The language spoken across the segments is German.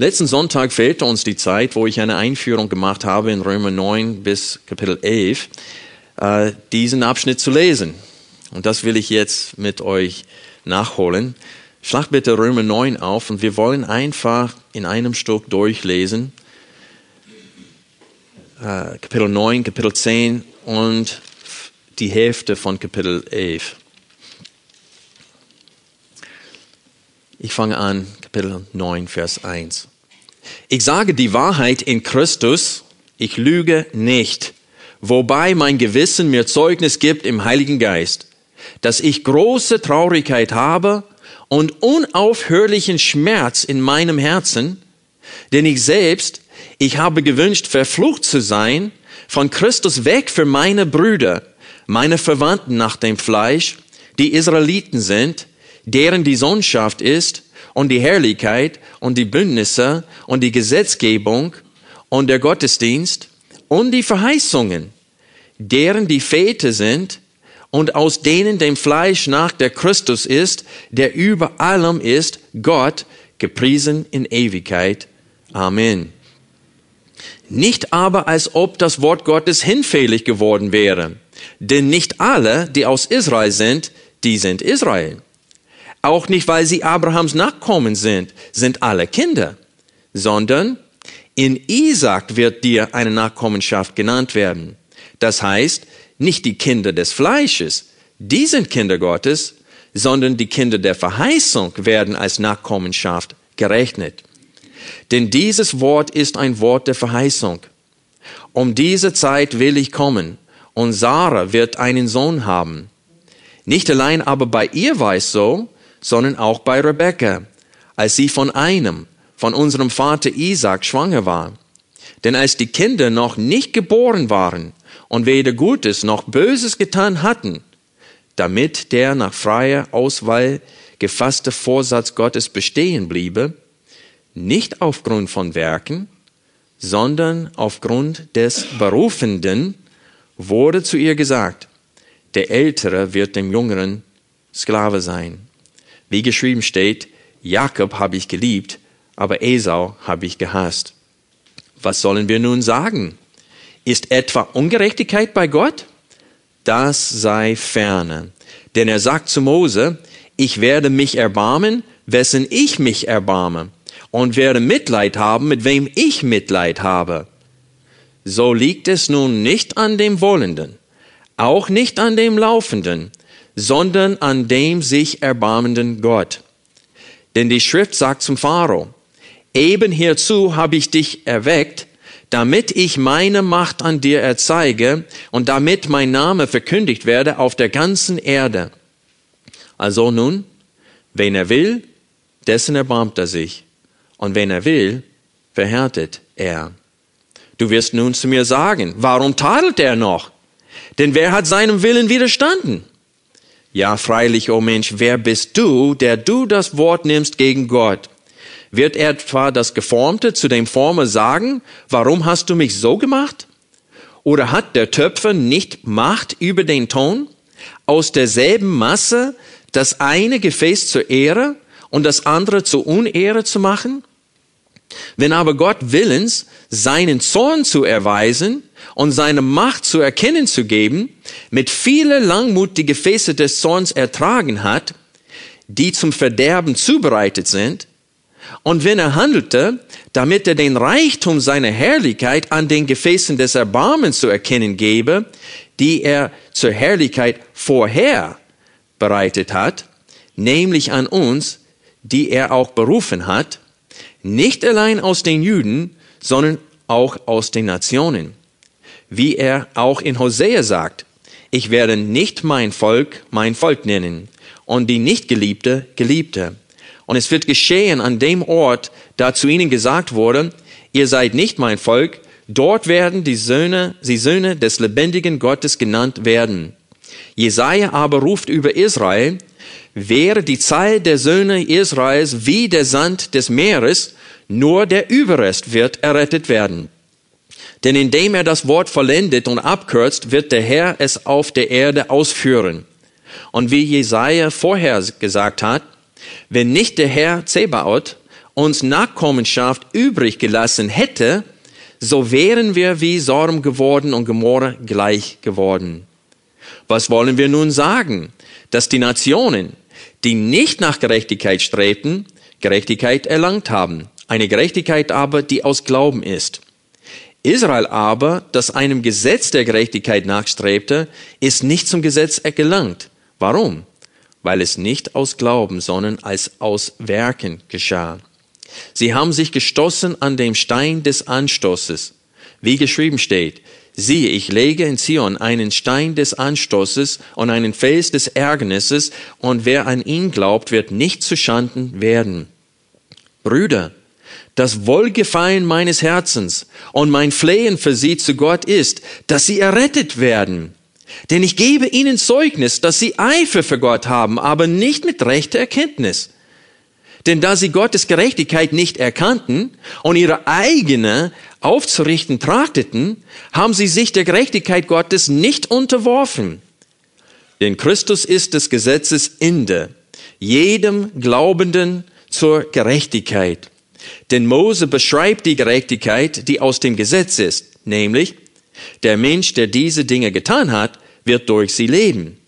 Letzten Sonntag fehlte uns die Zeit, wo ich eine Einführung gemacht habe in Römer 9 bis Kapitel 11, äh, diesen Abschnitt zu lesen. Und das will ich jetzt mit euch nachholen. Schlag bitte Römer 9 auf und wir wollen einfach in einem Stück durchlesen. Äh, Kapitel 9, Kapitel 10 und die Hälfte von Kapitel 11. Ich fange an, Kapitel 9, Vers 1. Ich sage die Wahrheit in Christus, ich lüge nicht, wobei mein Gewissen mir Zeugnis gibt im Heiligen Geist, dass ich große Traurigkeit habe und unaufhörlichen Schmerz in meinem Herzen, denn ich selbst, ich habe gewünscht, verflucht zu sein, von Christus weg für meine Brüder, meine Verwandten nach dem Fleisch, die Israeliten sind, deren die Sohnschaft ist, und die Herrlichkeit und die Bündnisse und die Gesetzgebung und der Gottesdienst und die Verheißungen, deren die Väter sind und aus denen dem Fleisch nach der Christus ist, der über allem ist, Gott, gepriesen in Ewigkeit. Amen. Nicht aber, als ob das Wort Gottes hinfällig geworden wäre. Denn nicht alle, die aus Israel sind, die sind Israel. Auch nicht, weil sie Abrahams Nachkommen sind, sind alle Kinder, sondern in Isaac wird dir eine Nachkommenschaft genannt werden. Das heißt, nicht die Kinder des Fleisches, die sind Kinder Gottes, sondern die Kinder der Verheißung werden als Nachkommenschaft gerechnet. Denn dieses Wort ist ein Wort der Verheißung. Um diese Zeit will ich kommen, und Sarah wird einen Sohn haben. Nicht allein aber bei ihr war es so, sondern auch bei Rebekka, als sie von einem, von unserem Vater Isaac schwanger war. Denn als die Kinder noch nicht geboren waren und weder Gutes noch Böses getan hatten, damit der nach freier Auswahl gefasste Vorsatz Gottes bestehen bliebe, nicht aufgrund von Werken, sondern aufgrund des Berufenden, wurde zu ihr gesagt, der Ältere wird dem Jüngeren Sklave sein. Wie geschrieben steht, Jakob habe ich geliebt, aber Esau habe ich gehasst. Was sollen wir nun sagen? Ist etwa Ungerechtigkeit bei Gott? Das sei ferne. Denn er sagt zu Mose, ich werde mich erbarmen, wessen ich mich erbarme, und werde Mitleid haben, mit wem ich Mitleid habe. So liegt es nun nicht an dem Wollenden, auch nicht an dem Laufenden, sondern an dem sich erbarmenden Gott. Denn die Schrift sagt zum Pharao, eben hierzu habe ich dich erweckt, damit ich meine Macht an dir erzeige und damit mein Name verkündigt werde auf der ganzen Erde. Also nun, wen er will, dessen erbarmt er sich. Und wenn er will, verhärtet er. Du wirst nun zu mir sagen, warum tadelt er noch? Denn wer hat seinem Willen widerstanden? Ja, freilich, o oh Mensch, wer bist du, der du das Wort nimmst gegen Gott? Wird etwa das Geformte zu dem Former sagen, warum hast du mich so gemacht? Oder hat der Töpfer nicht Macht über den Ton? Aus derselben Masse das eine Gefäß zur Ehre und das andere zur Unehre zu machen? Wenn aber Gott willens, seinen Zorn zu erweisen und seine Macht zu erkennen zu geben, mit viele Langmut die Gefäße des Zorns ertragen hat, die zum Verderben zubereitet sind, und wenn er handelte, damit er den Reichtum seiner Herrlichkeit an den Gefäßen des Erbarmens zu erkennen gebe, die er zur Herrlichkeit vorher bereitet hat, nämlich an uns, die er auch berufen hat, nicht allein aus den Juden, sondern auch aus den Nationen. Wie er auch in Hosea sagt, ich werde nicht mein Volk mein Volk nennen und die Nichtgeliebte Geliebte. Und es wird geschehen an dem Ort, da zu ihnen gesagt wurde, ihr seid nicht mein Volk, dort werden die Söhne, die Söhne des lebendigen Gottes genannt werden. Jesaja aber ruft über Israel, wäre die Zahl der Söhne Israels wie der Sand des Meeres, nur der Überrest wird errettet werden. Denn indem er das Wort vollendet und abkürzt, wird der Herr es auf der Erde ausführen. Und wie Jesaja vorher gesagt hat, wenn nicht der Herr Zebaoth uns Nachkommenschaft übrig gelassen hätte, so wären wir wie Sorm geworden und Gomorra gleich geworden. Was wollen wir nun sagen? Dass die Nationen, die nicht nach Gerechtigkeit strebten, Gerechtigkeit erlangt haben. Eine Gerechtigkeit aber, die aus Glauben ist. Israel aber, das einem Gesetz der Gerechtigkeit nachstrebte, ist nicht zum Gesetz gelangt. Warum? Weil es nicht aus Glauben, sondern als aus Werken geschah. Sie haben sich gestoßen an dem Stein des Anstoßes, wie geschrieben steht, siehe, ich lege in Zion einen Stein des Anstoßes und einen Fels des Ärgernisses, und wer an ihn glaubt, wird nicht zu Schanden werden. Brüder, das Wohlgefallen meines Herzens und mein Flehen für sie zu Gott ist, dass sie errettet werden. Denn ich gebe ihnen Zeugnis, dass sie Eifer für Gott haben, aber nicht mit rechter Erkenntnis. Denn da sie Gottes Gerechtigkeit nicht erkannten und ihre eigene aufzurichten trachteten, haben sie sich der Gerechtigkeit Gottes nicht unterworfen. Denn Christus ist des Gesetzes Ende, jedem Glaubenden zur Gerechtigkeit. Denn Mose beschreibt die Gerechtigkeit, die aus dem Gesetz ist, nämlich der Mensch, der diese Dinge getan hat, wird durch sie leben.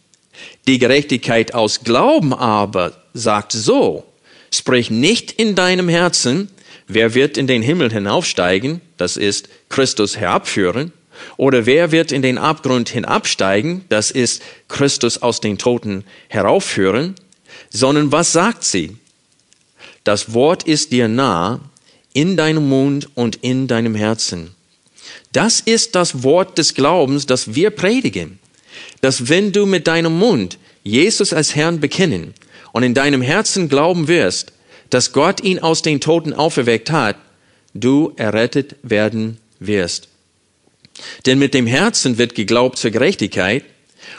Die Gerechtigkeit aus Glauben aber sagt so, sprich nicht in deinem Herzen, wer wird in den Himmel hinaufsteigen, das ist Christus herabführen, oder wer wird in den Abgrund hinabsteigen, das ist Christus aus den Toten heraufführen, sondern was sagt sie? Das Wort ist dir nah, in deinem Mund und in deinem Herzen. Das ist das Wort des Glaubens, das wir predigen. Dass wenn du mit deinem Mund Jesus als Herrn bekennen und in deinem Herzen glauben wirst, dass Gott ihn aus den Toten auferweckt hat, du errettet werden wirst. Denn mit dem Herzen wird geglaubt zur Gerechtigkeit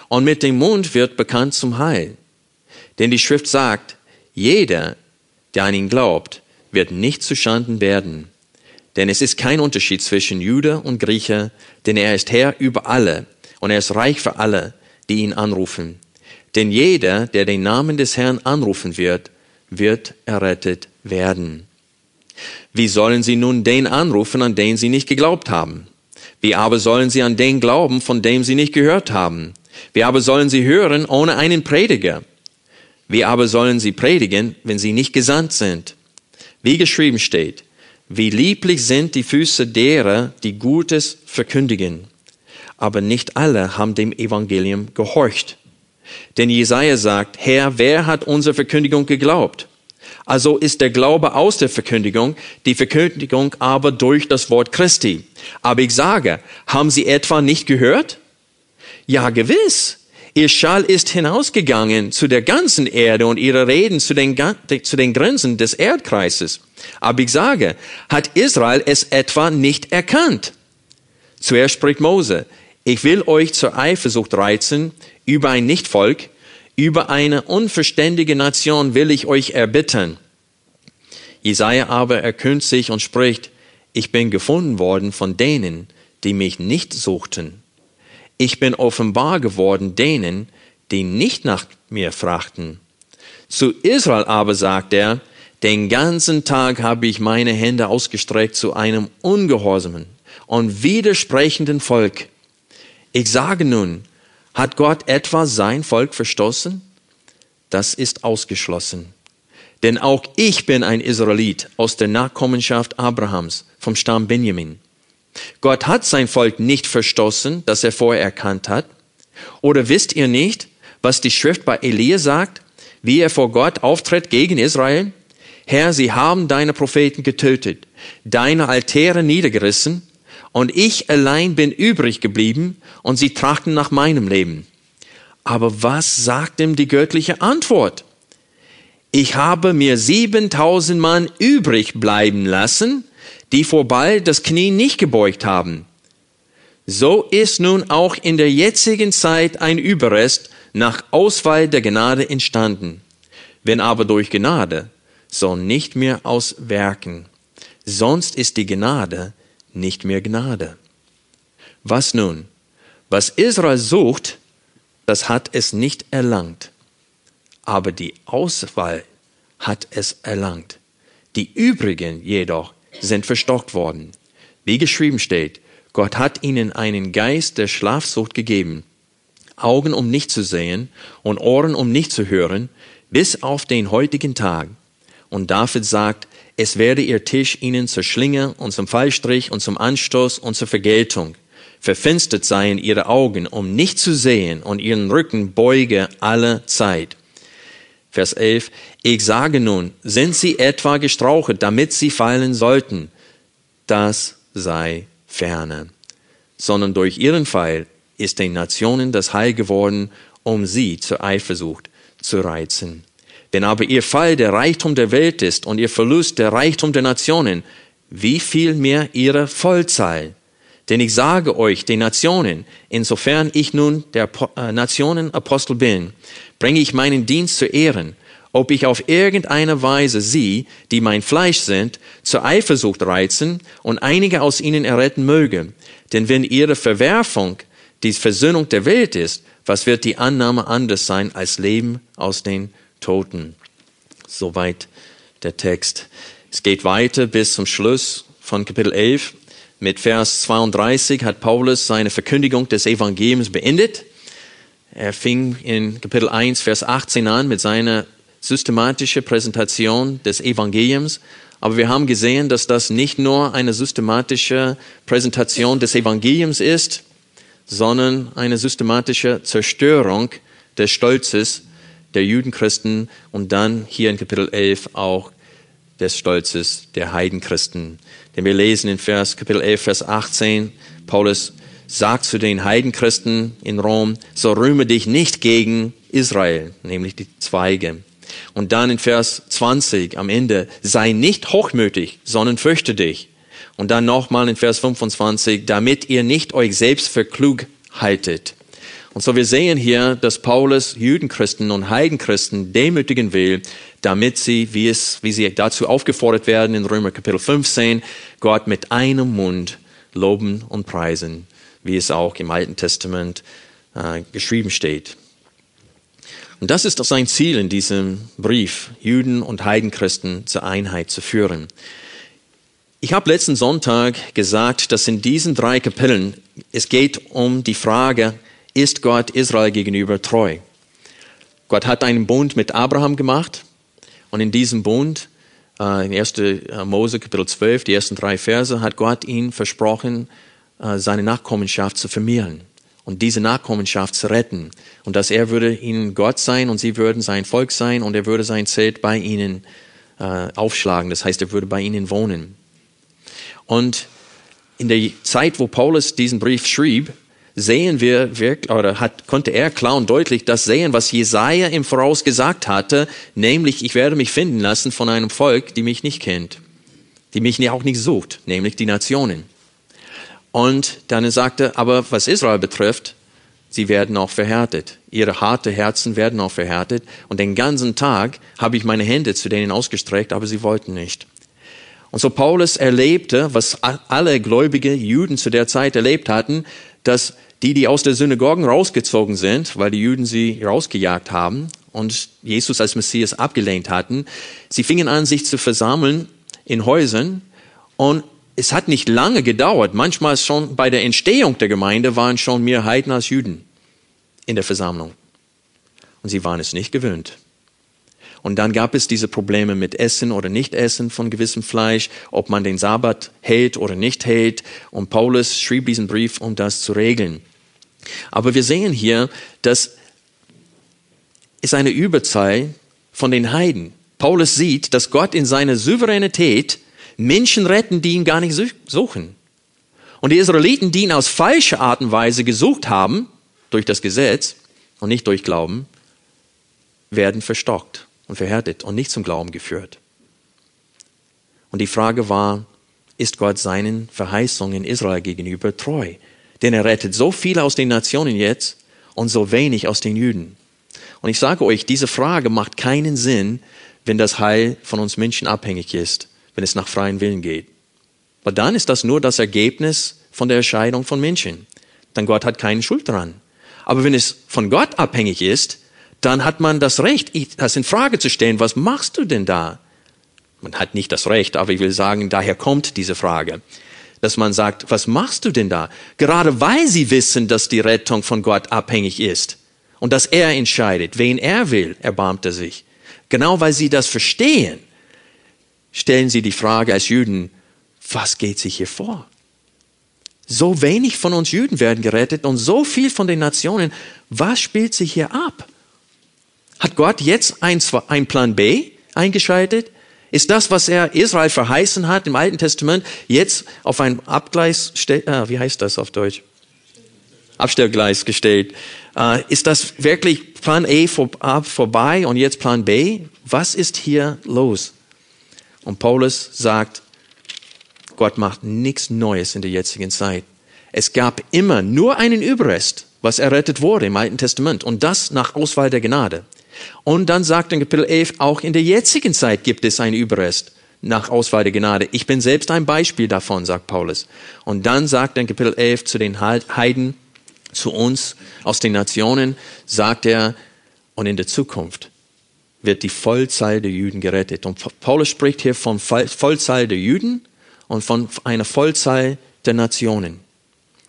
und mit dem Mund wird bekannt zum Heil. Denn die Schrift sagt, jeder, der an ihn glaubt, wird nicht zu Schanden werden. Denn es ist kein Unterschied zwischen Jude und Grieche, denn er ist Herr über alle und er ist reich für alle, die ihn anrufen. Denn jeder, der den Namen des Herrn anrufen wird, wird errettet werden. Wie sollen sie nun den anrufen, an den sie nicht geglaubt haben? Wie aber sollen sie an den glauben, von dem sie nicht gehört haben? Wie aber sollen sie hören ohne einen Prediger? Wie aber sollen sie predigen, wenn sie nicht gesandt sind? Wie geschrieben steht, wie lieblich sind die Füße derer, die Gutes verkündigen. Aber nicht alle haben dem Evangelium gehorcht. Denn Jesaja sagt, Herr, wer hat unsere Verkündigung geglaubt? Also ist der Glaube aus der Verkündigung, die Verkündigung aber durch das Wort Christi. Aber ich sage, haben Sie etwa nicht gehört? Ja, gewiss. Ihr Schall ist hinausgegangen zu der ganzen Erde und ihre Reden zu den, zu den Grenzen des Erdkreises. Aber ich sage, hat Israel es etwa nicht erkannt? Zuerst spricht Mose, ich will euch zur Eifersucht reizen über ein Nichtvolk, über eine unverständige Nation will ich euch erbitten. Jesaja aber erkühnt sich und spricht, ich bin gefunden worden von denen, die mich nicht suchten. Ich bin offenbar geworden denen, die nicht nach mir fragten. Zu Israel aber sagt er, den ganzen Tag habe ich meine Hände ausgestreckt zu einem ungehorsamen und widersprechenden Volk. Ich sage nun, hat Gott etwa sein Volk verstoßen? Das ist ausgeschlossen. Denn auch ich bin ein Israelit aus der Nachkommenschaft Abrahams vom Stamm Benjamin. Gott hat sein Volk nicht verstoßen, das er vorher erkannt hat. Oder wisst ihr nicht, was die Schrift bei Elia sagt, wie er vor Gott auftritt gegen Israel? Herr, sie haben deine Propheten getötet, deine Altäre niedergerissen und ich allein bin übrig geblieben und sie trachten nach meinem Leben. Aber was sagt ihm die göttliche Antwort? Ich habe mir siebentausend Mann übrig bleiben lassen, die vorbei das Knie nicht gebeugt haben. So ist nun auch in der jetzigen Zeit ein Überrest nach Auswahl der Gnade entstanden. Wenn aber durch Gnade, so nicht mehr aus Werken. Sonst ist die Gnade nicht mehr Gnade. Was nun? Was Israel sucht, das hat es nicht erlangt. Aber die Auswahl hat es erlangt. Die übrigen jedoch sind verstockt worden. Wie geschrieben steht, Gott hat ihnen einen Geist der Schlafsucht gegeben, Augen um nicht zu sehen und Ohren um nicht zu hören, bis auf den heutigen Tag. Und David sagt, es werde ihr Tisch ihnen zur Schlinge und zum Fallstrich und zum Anstoß und zur Vergeltung. Verfinstert seien ihre Augen, um nicht zu sehen, und ihren Rücken beuge alle Zeit. Vers 11. Ich sage nun, sind sie etwa gestrauchelt, damit sie fallen sollten? Das sei ferne. Sondern durch ihren Pfeil ist den Nationen das Heil geworden, um sie zur Eifersucht zu reizen. Wenn aber ihr Fall der Reichtum der Welt ist und ihr Verlust der Reichtum der Nationen, wie viel mehr ihre Vollzahl? Denn ich sage euch, den Nationen, insofern ich nun der äh, Nationenapostel bin, bringe ich meinen Dienst zu Ehren, ob ich auf irgendeine Weise sie, die mein Fleisch sind, zur Eifersucht reizen und einige aus ihnen erretten möge. Denn wenn ihre Verwerfung die Versöhnung der Welt ist, was wird die Annahme anders sein als Leben aus den Toten? Soweit der Text. Es geht weiter bis zum Schluss von Kapitel 11. Mit Vers 32 hat Paulus seine Verkündigung des Evangeliums beendet. Er fing in Kapitel 1, Vers 18 an mit seiner systematischen Präsentation des Evangeliums. Aber wir haben gesehen, dass das nicht nur eine systematische Präsentation des Evangeliums ist, sondern eine systematische Zerstörung des Stolzes der Judenchristen und dann hier in Kapitel 11 auch des Stolzes der Heidenchristen. Denn wir lesen in Vers, Kapitel 11, Vers 18, Paulus sagt zu den Heidenchristen in Rom, so rühme dich nicht gegen Israel, nämlich die Zweige. Und dann in Vers 20 am Ende, sei nicht hochmütig, sondern fürchte dich. Und dann nochmal in Vers 25, damit ihr nicht euch selbst für klug haltet. Und so wir sehen hier, dass Paulus Judenchristen und Heidenchristen demütigen will, damit sie, wie es, wie sie dazu aufgefordert werden in Römer Kapitel 15, Gott mit einem Mund loben und preisen, wie es auch im Alten Testament äh, geschrieben steht. Und das ist sein Ziel in diesem Brief, Juden und Heidenchristen zur Einheit zu führen. Ich habe letzten Sonntag gesagt, dass in diesen drei Kapiteln es geht um die Frage, ist Gott Israel gegenüber treu. Gott hat einen Bund mit Abraham gemacht und in diesem Bund, äh, in 1. Äh, Mose Kapitel 12, die ersten drei Verse, hat Gott ihm versprochen, äh, seine Nachkommenschaft zu vermehren und diese Nachkommenschaft zu retten und dass er würde ihnen Gott sein und sie würden sein Volk sein und er würde sein Zelt bei ihnen äh, aufschlagen. Das heißt, er würde bei ihnen wohnen. Und in der Zeit, wo Paulus diesen Brief schrieb, sehen wir wirklich, oder hat, konnte er klar und deutlich das sehen, was Jesaja im Voraus gesagt hatte, nämlich, ich werde mich finden lassen von einem Volk, die mich nicht kennt, die mich auch nicht sucht, nämlich die Nationen. Und dann sagte, aber was Israel betrifft, sie werden auch verhärtet. Ihre harte Herzen werden auch verhärtet. Und den ganzen Tag habe ich meine Hände zu denen ausgestreckt, aber sie wollten nicht. Und so Paulus erlebte, was alle gläubige Juden zu der Zeit erlebt hatten, dass die, die aus der Synagogen rausgezogen sind, weil die Juden sie rausgejagt haben und Jesus als Messias abgelehnt hatten, sie fingen an, sich zu versammeln in Häusern und es hat nicht lange gedauert. Manchmal schon bei der Entstehung der Gemeinde waren schon mehr Heiden als Juden in der Versammlung. Und sie waren es nicht gewöhnt. Und dann gab es diese Probleme mit Essen oder Nicht-Essen von gewissem Fleisch, ob man den Sabbat hält oder nicht hält. Und Paulus schrieb diesen Brief, um das zu regeln. Aber wir sehen hier, dass es eine Überzahl von den Heiden. Paulus sieht, dass Gott in seiner Souveränität Menschen retten, die ihn gar nicht suchen. Und die Israeliten, die ihn aus falscher Art und Weise gesucht haben, durch das Gesetz und nicht durch Glauben, werden verstockt und verhärtet und nicht zum Glauben geführt. Und die Frage war, ist Gott seinen Verheißungen Israel gegenüber treu. Denn er rettet so viele aus den Nationen jetzt und so wenig aus den Juden. Und ich sage euch, diese Frage macht keinen Sinn, wenn das Heil von uns Menschen abhängig ist, wenn es nach freien Willen geht. Weil dann ist das nur das Ergebnis von der Entscheidung von Menschen. Dann Gott hat keine Schuld dran. Aber wenn es von Gott abhängig ist, dann hat man das Recht, das in Frage zu stellen. Was machst du denn da? Man hat nicht das Recht, aber ich will sagen, daher kommt diese Frage. Dass man sagt, was machst du denn da? Gerade weil sie wissen, dass die Rettung von Gott abhängig ist und dass er entscheidet, wen er will, erbarmt er sich. Genau weil sie das verstehen, stellen sie die Frage als Juden, was geht sich hier vor? So wenig von uns Juden werden gerettet und so viel von den Nationen. Was spielt sich hier ab? Hat Gott jetzt ein, ein Plan B eingeschaltet? Ist das, was er Israel verheißen hat im Alten Testament, jetzt auf ein Abgleis, äh, wie heißt das auf Deutsch? Abstellgleis gestellt. Äh, ist das wirklich Plan A vor, vorbei und jetzt Plan B? Was ist hier los? Und Paulus sagt, Gott macht nichts Neues in der jetzigen Zeit. Es gab immer nur einen Überrest, was errettet wurde im Alten Testament und das nach Auswahl der Gnade. Und dann sagt in Kapitel 11, auch in der jetzigen Zeit gibt es einen Überrest nach Auswahl der Gnade. Ich bin selbst ein Beispiel davon, sagt Paulus. Und dann sagt in Kapitel 11 zu den Heiden, zu uns aus den Nationen, sagt er, und in der Zukunft wird die Vollzahl der Juden gerettet. Und Paulus spricht hier von Vollzahl der Juden und von einer Vollzahl der Nationen.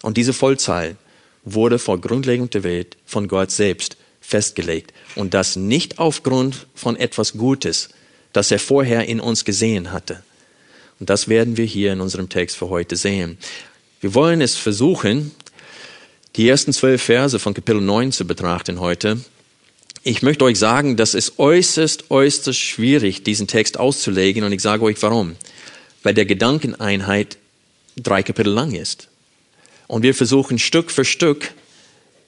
Und diese Vollzahl wurde vor Grundlegung der Welt von Gott selbst festgelegt. Und das nicht aufgrund von etwas Gutes, das er vorher in uns gesehen hatte. Und das werden wir hier in unserem Text für heute sehen. Wir wollen es versuchen, die ersten zwölf Verse von Kapitel 9 zu betrachten heute. Ich möchte euch sagen, dass es äußerst, äußerst schwierig, diesen Text auszulegen und ich sage euch warum. Weil der Gedankeneinheit drei Kapitel lang ist. Und wir versuchen Stück für Stück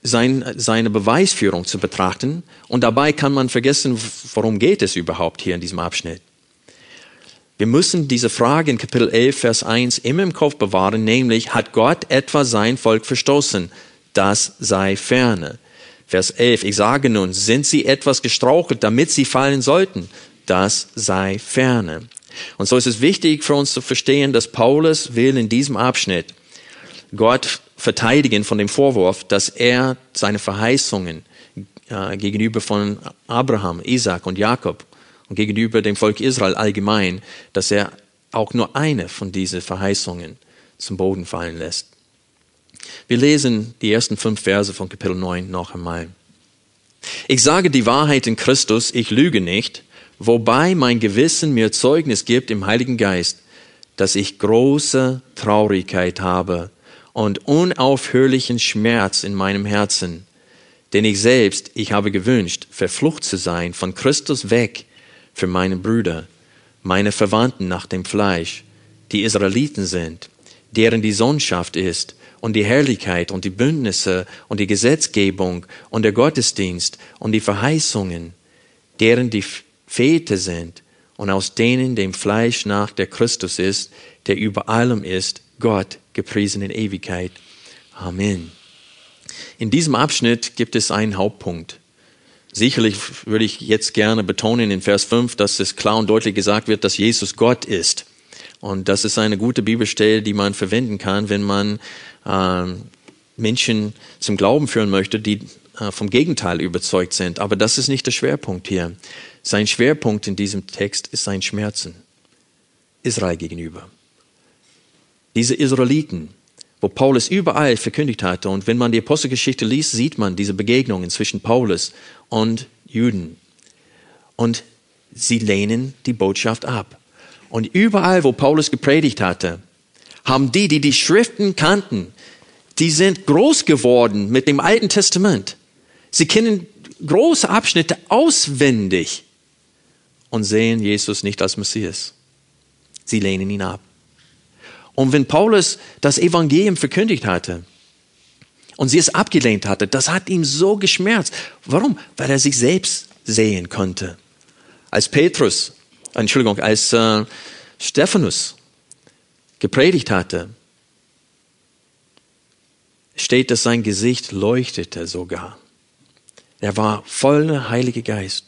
sein, seine Beweisführung zu betrachten. Und dabei kann man vergessen, worum geht es überhaupt hier in diesem Abschnitt. Wir müssen diese Frage in Kapitel 11, Vers 1 immer im Kopf bewahren, nämlich, hat Gott etwa sein Volk verstoßen? Das sei ferne. Vers 11, ich sage nun, sind sie etwas gestrauchelt, damit sie fallen sollten? Das sei ferne. Und so ist es wichtig für uns zu verstehen, dass Paulus will in diesem Abschnitt Gott verteidigen von dem Vorwurf, dass er seine Verheißungen äh, gegenüber von Abraham, Isaac und Jakob und gegenüber dem Volk Israel allgemein, dass er auch nur eine von diesen Verheißungen zum Boden fallen lässt. Wir lesen die ersten fünf Verse von Kapitel 9 noch einmal. Ich sage die Wahrheit in Christus, ich lüge nicht, wobei mein Gewissen mir Zeugnis gibt im Heiligen Geist, dass ich große Traurigkeit habe und unaufhörlichen Schmerz in meinem Herzen. Denn ich selbst, ich habe gewünscht, verflucht zu sein, von Christus weg, für meine Brüder, meine Verwandten nach dem Fleisch, die Israeliten sind, deren die Sohnschaft ist, und die Herrlichkeit und die Bündnisse und die Gesetzgebung und der Gottesdienst und die Verheißungen, deren die Väter sind und aus denen dem Fleisch nach der Christus ist, der über allem ist, Gott gepriesen in Ewigkeit. Amen. In diesem Abschnitt gibt es einen Hauptpunkt. Sicherlich würde ich jetzt gerne betonen in Vers 5, dass es klar und deutlich gesagt wird, dass Jesus Gott ist. Und das ist eine gute Bibelstelle, die man verwenden kann, wenn man äh, Menschen zum Glauben führen möchte, die äh, vom Gegenteil überzeugt sind. Aber das ist nicht der Schwerpunkt hier. Sein Schwerpunkt in diesem Text ist sein Schmerzen Israel gegenüber diese Israeliten, wo Paulus überall verkündigt hatte. Und wenn man die Apostelgeschichte liest, sieht man diese Begegnungen zwischen Paulus und Juden. Und sie lehnen die Botschaft ab. Und überall, wo Paulus gepredigt hatte, haben die, die die Schriften kannten, die sind groß geworden mit dem Alten Testament. Sie kennen große Abschnitte auswendig und sehen Jesus nicht als Messias. Sie lehnen ihn ab. Und wenn Paulus das Evangelium verkündigt hatte und sie es abgelehnt hatte, das hat ihm so geschmerzt. Warum? Weil er sich selbst sehen konnte. Als Petrus, Entschuldigung, als äh, Stephanus gepredigt hatte, steht, dass sein Gesicht leuchtete sogar. Er war voller Heiliger Geist.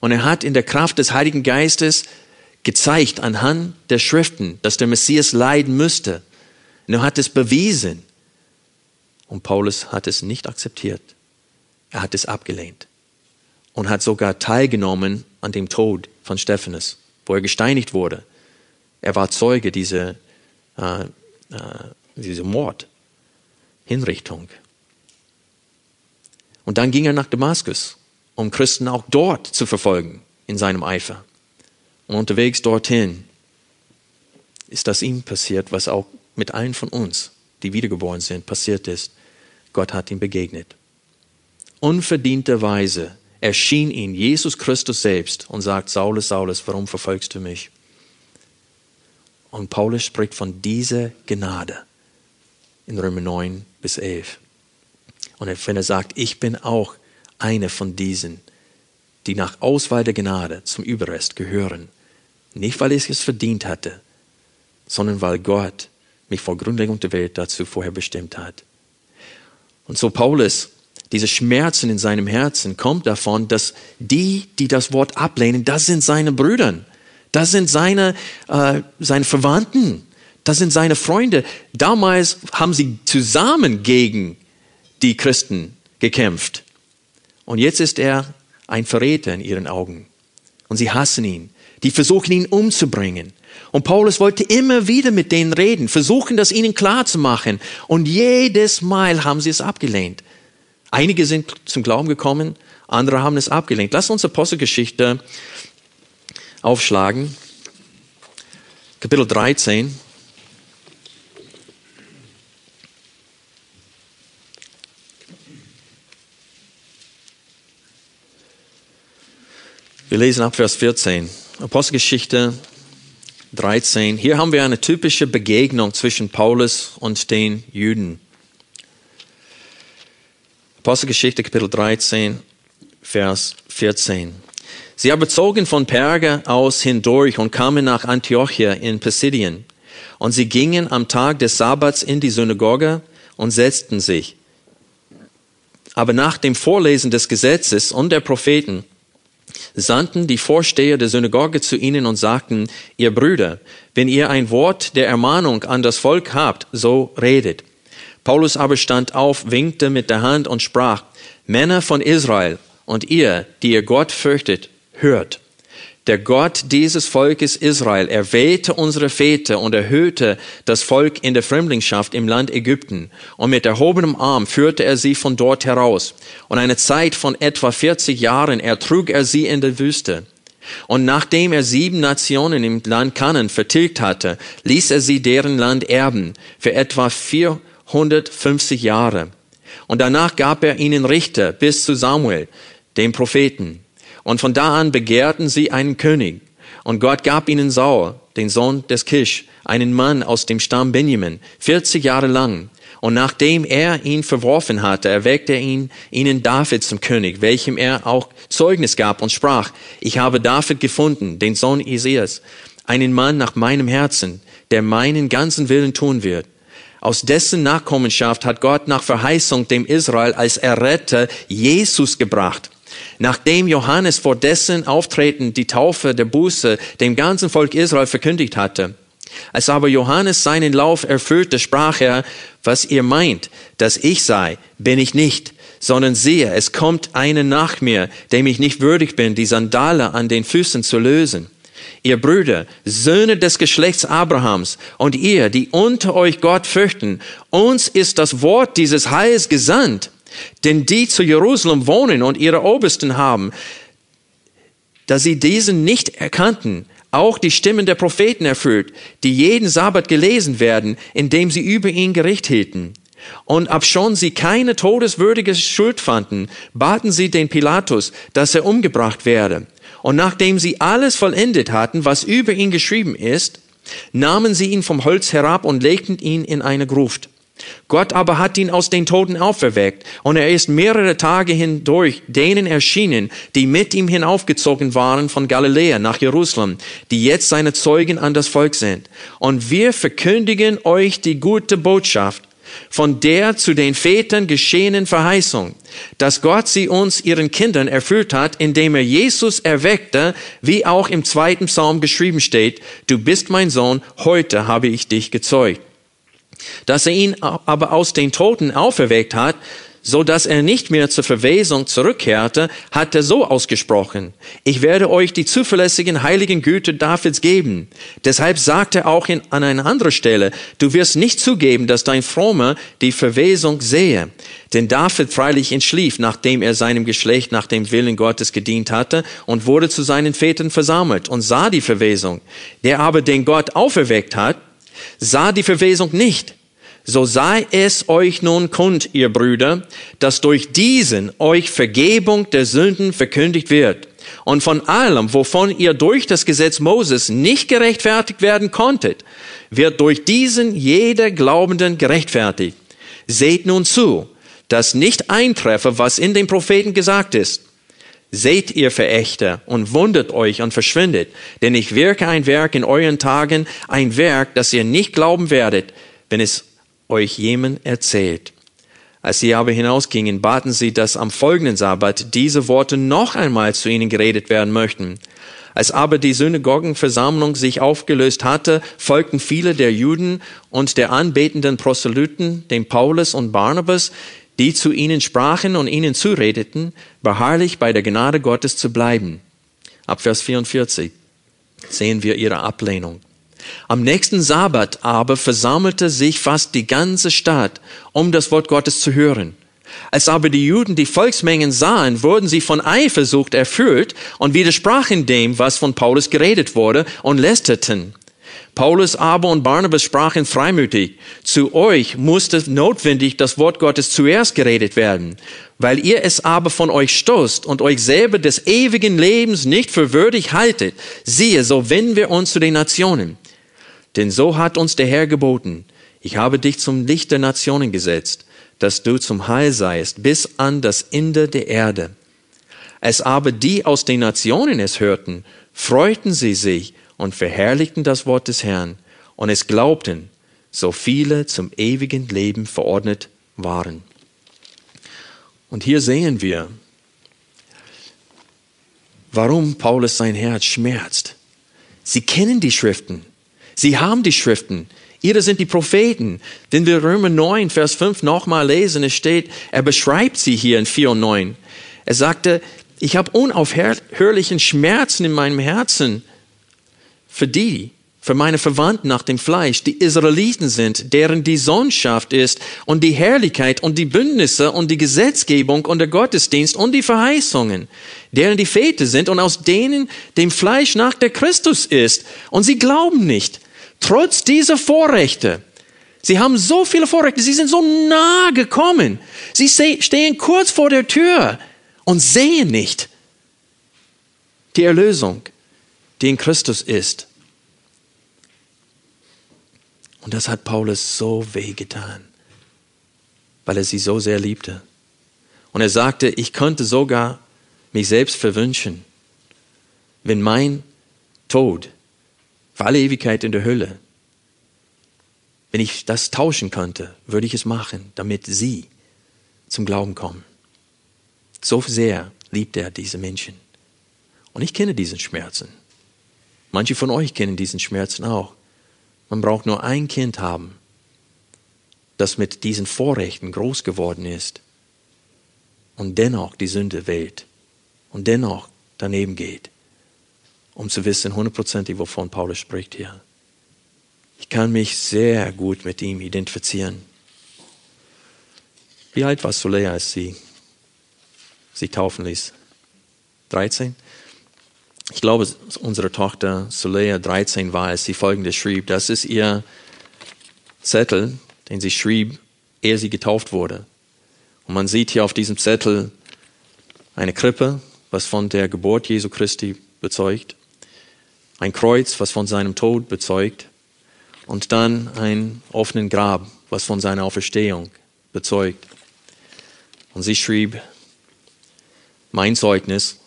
Und er hat in der Kraft des Heiligen Geistes gezeigt anhand der Schriften, dass der Messias leiden müsste. Und er hat es bewiesen. Und Paulus hat es nicht akzeptiert. Er hat es abgelehnt und hat sogar teilgenommen an dem Tod von Stephanus, wo er gesteinigt wurde. Er war Zeuge dieser, äh, äh, dieser Mord, Hinrichtung. Und dann ging er nach Damaskus, um Christen auch dort zu verfolgen in seinem Eifer. Und unterwegs dorthin ist das ihm passiert, was auch mit allen von uns, die wiedergeboren sind, passiert ist. Gott hat ihm begegnet. Unverdienterweise erschien ihn Jesus Christus selbst und sagt, Saulus, Saulus, warum verfolgst du mich? Und Paulus spricht von dieser Gnade in Römer 9 bis 11. Und wenn er sagt, ich bin auch eine von diesen, die nach Auswahl der Gnade zum Überrest gehören, nicht weil ich es verdient hatte, sondern weil Gott mich vor Grundlegung der Welt dazu vorher bestimmt hat. Und so Paulus, diese Schmerzen in seinem Herzen kommt davon, dass die, die das Wort ablehnen, das sind seine Brüder, das sind seine, äh, seine Verwandten, das sind seine Freunde. Damals haben sie zusammen gegen die Christen gekämpft. Und jetzt ist er ein Verräter in ihren Augen. Und sie hassen ihn. Die versuchen ihn umzubringen. Und Paulus wollte immer wieder mit denen reden, versuchen das ihnen klar zu machen. Und jedes Mal haben sie es abgelehnt. Einige sind zum Glauben gekommen, andere haben es abgelehnt. Lass uns Apostelgeschichte aufschlagen. Kapitel 13. Wir lesen ab Vers 14. Apostelgeschichte 13. Hier haben wir eine typische Begegnung zwischen Paulus und den Juden. Apostelgeschichte Kapitel 13, Vers 14. Sie aber zogen von Perge aus hindurch und kamen nach Antiochia in Pisidien. Und sie gingen am Tag des Sabbats in die Synagoge und setzten sich. Aber nach dem Vorlesen des Gesetzes und der Propheten sandten die Vorsteher der Synagoge zu ihnen und sagten, ihr Brüder, wenn ihr ein Wort der Ermahnung an das Volk habt, so redet. Paulus aber stand auf, winkte mit der Hand und sprach, Männer von Israel und ihr, die ihr Gott fürchtet, hört. Der Gott dieses Volkes Israel erwählte unsere Väter und erhöhte das Volk in der Fremdlingschaft im Land Ägypten. Und mit erhobenem Arm führte er sie von dort heraus. Und eine Zeit von etwa 40 Jahren ertrug er sie in der Wüste. Und nachdem er sieben Nationen im Land Kanan vertilgt hatte, ließ er sie deren Land erben für etwa 450 Jahre. Und danach gab er ihnen Richter bis zu Samuel, dem Propheten. Und von da an begehrten sie einen König. Und Gott gab ihnen Saul, den Sohn des Kisch, einen Mann aus dem Stamm Benjamin, 40 Jahre lang. Und nachdem er ihn verworfen hatte, erweckte er ihn, ihnen David zum König, welchem er auch Zeugnis gab und sprach, ich habe David gefunden, den Sohn Isias, einen Mann nach meinem Herzen, der meinen ganzen Willen tun wird. Aus dessen Nachkommenschaft hat Gott nach Verheißung dem Israel als Erretter Jesus gebracht Nachdem Johannes vor dessen Auftreten die Taufe der Buße dem ganzen Volk Israel verkündigt hatte, als aber Johannes seinen Lauf erfüllte, sprach er, was ihr meint, dass ich sei, bin ich nicht, sondern siehe, es kommt einer nach mir, dem ich nicht würdig bin, die Sandale an den Füßen zu lösen. Ihr Brüder, Söhne des Geschlechts Abrahams und ihr, die unter euch Gott fürchten, uns ist das Wort dieses Heils gesandt. Denn die zu Jerusalem wohnen und ihre Obersten haben, da sie diesen nicht erkannten, auch die Stimmen der Propheten erfüllt, die jeden Sabbat gelesen werden, indem sie über ihn Gericht hielten. Und obschon sie keine todeswürdige Schuld fanden, baten sie den Pilatus, dass er umgebracht werde. Und nachdem sie alles vollendet hatten, was über ihn geschrieben ist, nahmen sie ihn vom Holz herab und legten ihn in eine Gruft. Gott aber hat ihn aus den Toten auferweckt und er ist mehrere Tage hindurch denen erschienen, die mit ihm hinaufgezogen waren von Galiläa nach Jerusalem, die jetzt seine Zeugen an das Volk sind. Und wir verkündigen euch die gute Botschaft von der zu den Vätern geschehenen Verheißung, dass Gott sie uns, ihren Kindern, erfüllt hat, indem er Jesus erweckte, wie auch im zweiten Psalm geschrieben steht, du bist mein Sohn, heute habe ich dich gezeugt. Dass er ihn aber aus den Toten auferweckt hat, so dass er nicht mehr zur Verwesung zurückkehrte, hat er so ausgesprochen, ich werde euch die zuverlässigen heiligen Güter Davids geben. Deshalb sagt er auch in, an einer anderen Stelle, du wirst nicht zugeben, dass dein Frommer die Verwesung sehe. Denn David freilich entschlief, nachdem er seinem Geschlecht nach dem Willen Gottes gedient hatte und wurde zu seinen Vätern versammelt und sah die Verwesung. Der aber, den Gott auferweckt hat, sah die Verwesung nicht. So sei es euch nun kund, ihr Brüder, dass durch diesen euch Vergebung der Sünden verkündigt wird. Und von allem, wovon ihr durch das Gesetz Moses nicht gerechtfertigt werden konntet, wird durch diesen jeder Glaubenden gerechtfertigt. Seht nun zu, dass nicht eintreffe, was in den Propheten gesagt ist. Seht ihr Verächter und wundert euch und verschwindet, denn ich wirke ein Werk in euren Tagen, ein Werk, das ihr nicht glauben werdet, wenn es euch jemand erzählt. Als sie aber hinausgingen, baten sie, dass am folgenden Sabbat diese Worte noch einmal zu ihnen geredet werden möchten. Als aber die Synagogenversammlung sich aufgelöst hatte, folgten viele der Juden und der anbetenden Proselyten dem Paulus und Barnabas, die zu ihnen sprachen und ihnen zuredeten, beharrlich bei der Gnade Gottes zu bleiben. Ab Vers 44 sehen wir ihre Ablehnung. Am nächsten Sabbat aber versammelte sich fast die ganze Stadt, um das Wort Gottes zu hören. Als aber die Juden die Volksmengen sahen, wurden sie von Eifersucht erfüllt und widersprachen dem, was von Paulus geredet wurde, und lästerten. Paulus aber und Barnabas sprachen freimütig, zu euch musste notwendig das Wort Gottes zuerst geredet werden, weil ihr es aber von euch stoßt und euch selber des ewigen Lebens nicht für würdig haltet. Siehe, so wenden wir uns zu den Nationen. Denn so hat uns der Herr geboten, ich habe dich zum Licht der Nationen gesetzt, dass du zum Heil seist bis an das Ende der Erde. Als aber die aus den Nationen es hörten, freuten sie sich und verherrlichten das Wort des Herrn, und es glaubten, so viele zum ewigen Leben verordnet waren. Und hier sehen wir, warum Paulus sein Herz schmerzt. Sie kennen die Schriften. Sie haben die Schriften. Ihre sind die Propheten. Wenn wir Römer 9, Vers 5 nochmal lesen, es steht, er beschreibt sie hier in 4 und 9. Er sagte, ich habe unaufhörlichen Schmerzen in meinem Herzen für die, für meine Verwandten nach dem Fleisch, die Israeliten sind, deren die Sohnschaft ist und die Herrlichkeit und die Bündnisse und die Gesetzgebung und der Gottesdienst und die Verheißungen, deren die Väter sind und aus denen dem Fleisch nach der Christus ist. Und sie glauben nicht. Trotz dieser Vorrechte. Sie haben so viele Vorrechte, sie sind so nah gekommen. Sie stehen kurz vor der Tür und sehen nicht die Erlösung, die in Christus ist. Und das hat Paulus so wehgetan, weil er sie so sehr liebte. Und er sagte, ich könnte sogar mich selbst verwünschen, wenn mein Tod für alle Ewigkeit in der Hölle, wenn ich das tauschen könnte, würde ich es machen, damit sie zum Glauben kommen. So sehr liebt er diese Menschen. Und ich kenne diesen Schmerzen. Manche von euch kennen diesen Schmerzen auch. Man braucht nur ein Kind haben, das mit diesen Vorrechten groß geworden ist und dennoch die Sünde wählt und dennoch daneben geht, um zu wissen hundertprozentig, wovon Paulus spricht hier. Ich kann mich sehr gut mit ihm identifizieren. Wie alt war Solea, als sie sich taufen ließ? 13? ich glaube, unsere Tochter Solea 13 war, als sie folgendes schrieb. Das ist ihr Zettel, den sie schrieb, ehe sie getauft wurde. Und man sieht hier auf diesem Zettel eine Krippe, was von der Geburt Jesu Christi bezeugt, ein Kreuz, was von seinem Tod bezeugt, und dann ein offenen Grab, was von seiner Auferstehung bezeugt. Und sie schrieb, mein Zeugnis.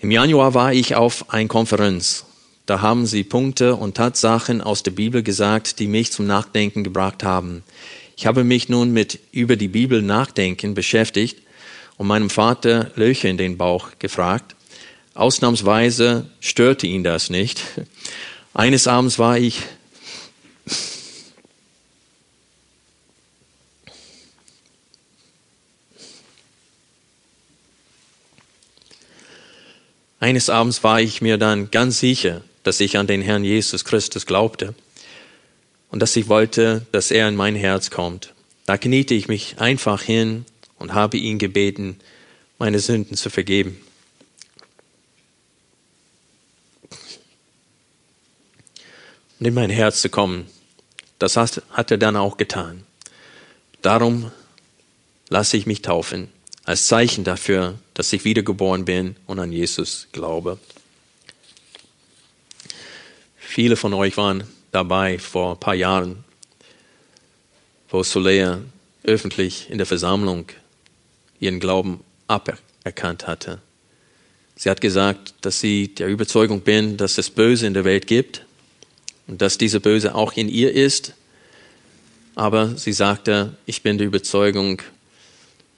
Im Januar war ich auf einer Konferenz. Da haben sie Punkte und Tatsachen aus der Bibel gesagt, die mich zum Nachdenken gebracht haben. Ich habe mich nun mit über die Bibel nachdenken beschäftigt und meinem Vater Löcher in den Bauch gefragt. Ausnahmsweise störte ihn das nicht. Eines Abends war ich Eines Abends war ich mir dann ganz sicher, dass ich an den Herrn Jesus Christus glaubte und dass ich wollte, dass er in mein Herz kommt. Da kniete ich mich einfach hin und habe ihn gebeten, meine Sünden zu vergeben. Und in mein Herz zu kommen. Das hat er dann auch getan. Darum lasse ich mich taufen als Zeichen dafür, dass ich wiedergeboren bin und an Jesus glaube. Viele von euch waren dabei vor ein paar Jahren, wo Solea öffentlich in der Versammlung ihren Glauben aberkannt hatte. Sie hat gesagt, dass sie der Überzeugung bin, dass es Böse in der Welt gibt und dass diese Böse auch in ihr ist. Aber sie sagte, ich bin der Überzeugung,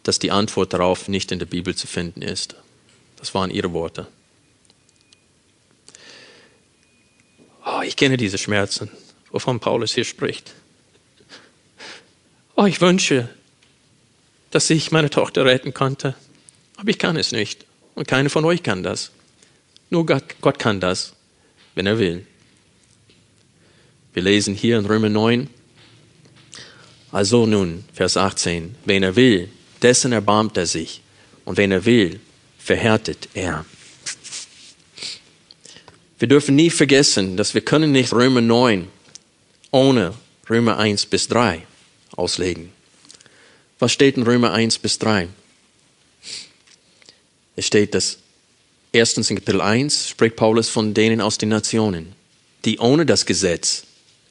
dass die Antwort darauf nicht in der Bibel zu finden ist. Das waren ihre Worte. Oh, ich kenne diese Schmerzen, wovon Paulus hier spricht. Oh, ich wünsche, dass ich meine Tochter retten konnte, aber ich kann es nicht. Und keiner von euch kann das. Nur Gott, Gott kann das, wenn er will. Wir lesen hier in Römer 9, also nun, Vers 18, wenn er will, dessen erbarmt er sich. Und wenn er will, verhärtet er. Wir dürfen nie vergessen, dass wir können nicht Römer 9 ohne Römer 1 bis 3 auslegen. Was steht in Römer 1 bis 3? Es steht, dass erstens in Kapitel 1 spricht Paulus von denen aus den Nationen, die ohne das Gesetz,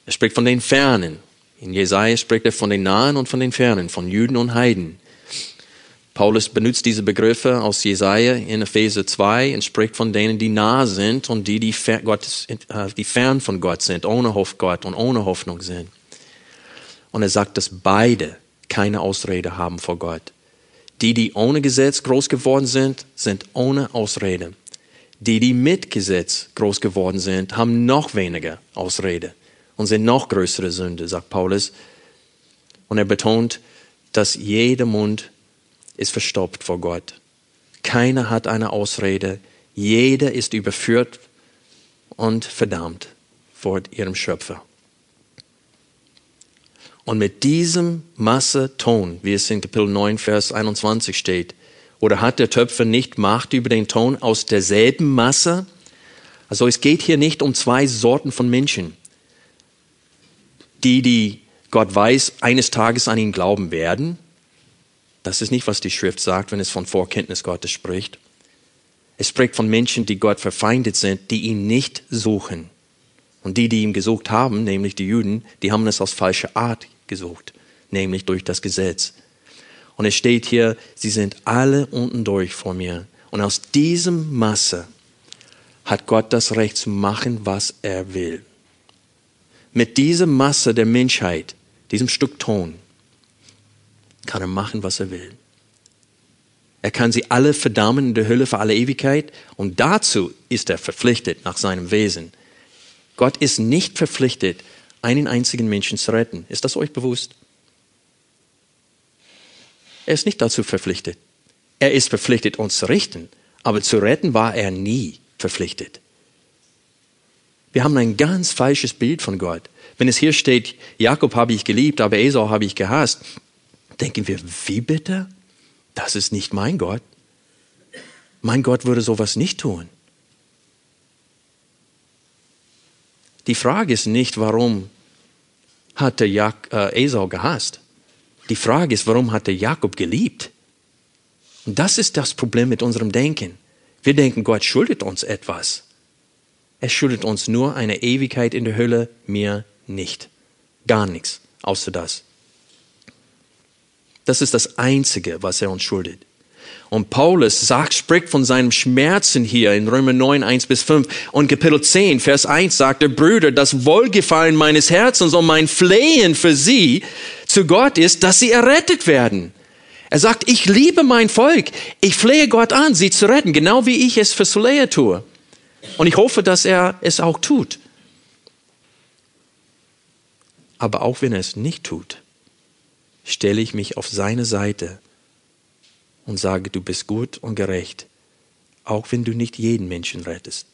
er spricht von den Fernen. In Jesaja spricht er von den Nahen und von den Fernen, von Juden und Heiden. Paulus benutzt diese Begriffe aus Jesaja in Epheser 2 und spricht von denen, die nah sind und die, die, fer Gott, äh, die fern von Gott sind, ohne Gott und ohne Hoffnung sind. Und er sagt, dass beide keine Ausrede haben vor Gott. Die, die ohne Gesetz groß geworden sind, sind ohne Ausrede. Die, die mit Gesetz groß geworden sind, haben noch weniger Ausrede und sind noch größere Sünde, sagt Paulus. Und er betont, dass jeder Mund ist verstopft vor Gott. Keiner hat eine Ausrede. Jeder ist überführt und verdammt vor ihrem Schöpfer. Und mit diesem Masse Ton, wie es in Kapitel 9, Vers 21 steht, oder hat der Töpfer nicht Macht über den Ton aus derselben Masse? Also es geht hier nicht um zwei Sorten von Menschen. Die, die Gott weiß, eines Tages an ihn glauben werden, das ist nicht, was die Schrift sagt, wenn es von Vorkenntnis Gottes spricht. Es spricht von Menschen, die Gott verfeindet sind, die ihn nicht suchen. Und die, die ihn gesucht haben, nämlich die Juden, die haben es aus falscher Art gesucht, nämlich durch das Gesetz. Und es steht hier, sie sind alle unten durch vor mir. Und aus diesem Masse hat Gott das Recht zu machen, was er will. Mit dieser Masse der Menschheit, diesem Stück Ton, kann er machen, was er will. Er kann sie alle verdammen in der Hölle für alle Ewigkeit und dazu ist er verpflichtet nach seinem Wesen. Gott ist nicht verpflichtet, einen einzigen Menschen zu retten. Ist das euch bewusst? Er ist nicht dazu verpflichtet. Er ist verpflichtet, uns zu richten, aber zu retten war er nie verpflichtet. Wir haben ein ganz falsches Bild von Gott. Wenn es hier steht, Jakob habe ich geliebt, aber Esau habe ich gehasst, denken wir, wie bitte? Das ist nicht mein Gott. Mein Gott würde sowas nicht tun. Die Frage ist nicht, warum hat der Jak äh, Esau gehasst. Die Frage ist, warum hat der Jakob geliebt? Und das ist das Problem mit unserem Denken. Wir denken, Gott schuldet uns etwas. Er schuldet uns nur eine Ewigkeit in der Hölle, mir nicht. Gar nichts, außer das. Das ist das Einzige, was er uns schuldet. Und Paulus sagt, spricht von seinem Schmerzen hier in Römer 9, 1 bis 5. Und Kapitel 10, Vers 1 sagt der Brüder, das Wohlgefallen meines Herzens und mein Flehen für sie zu Gott ist, dass sie errettet werden. Er sagt, ich liebe mein Volk. Ich flehe Gott an, sie zu retten, genau wie ich es für Solea tue. Und ich hoffe, dass er es auch tut. Aber auch wenn er es nicht tut, stelle ich mich auf seine Seite und sage, du bist gut und gerecht, auch wenn du nicht jeden Menschen rettest.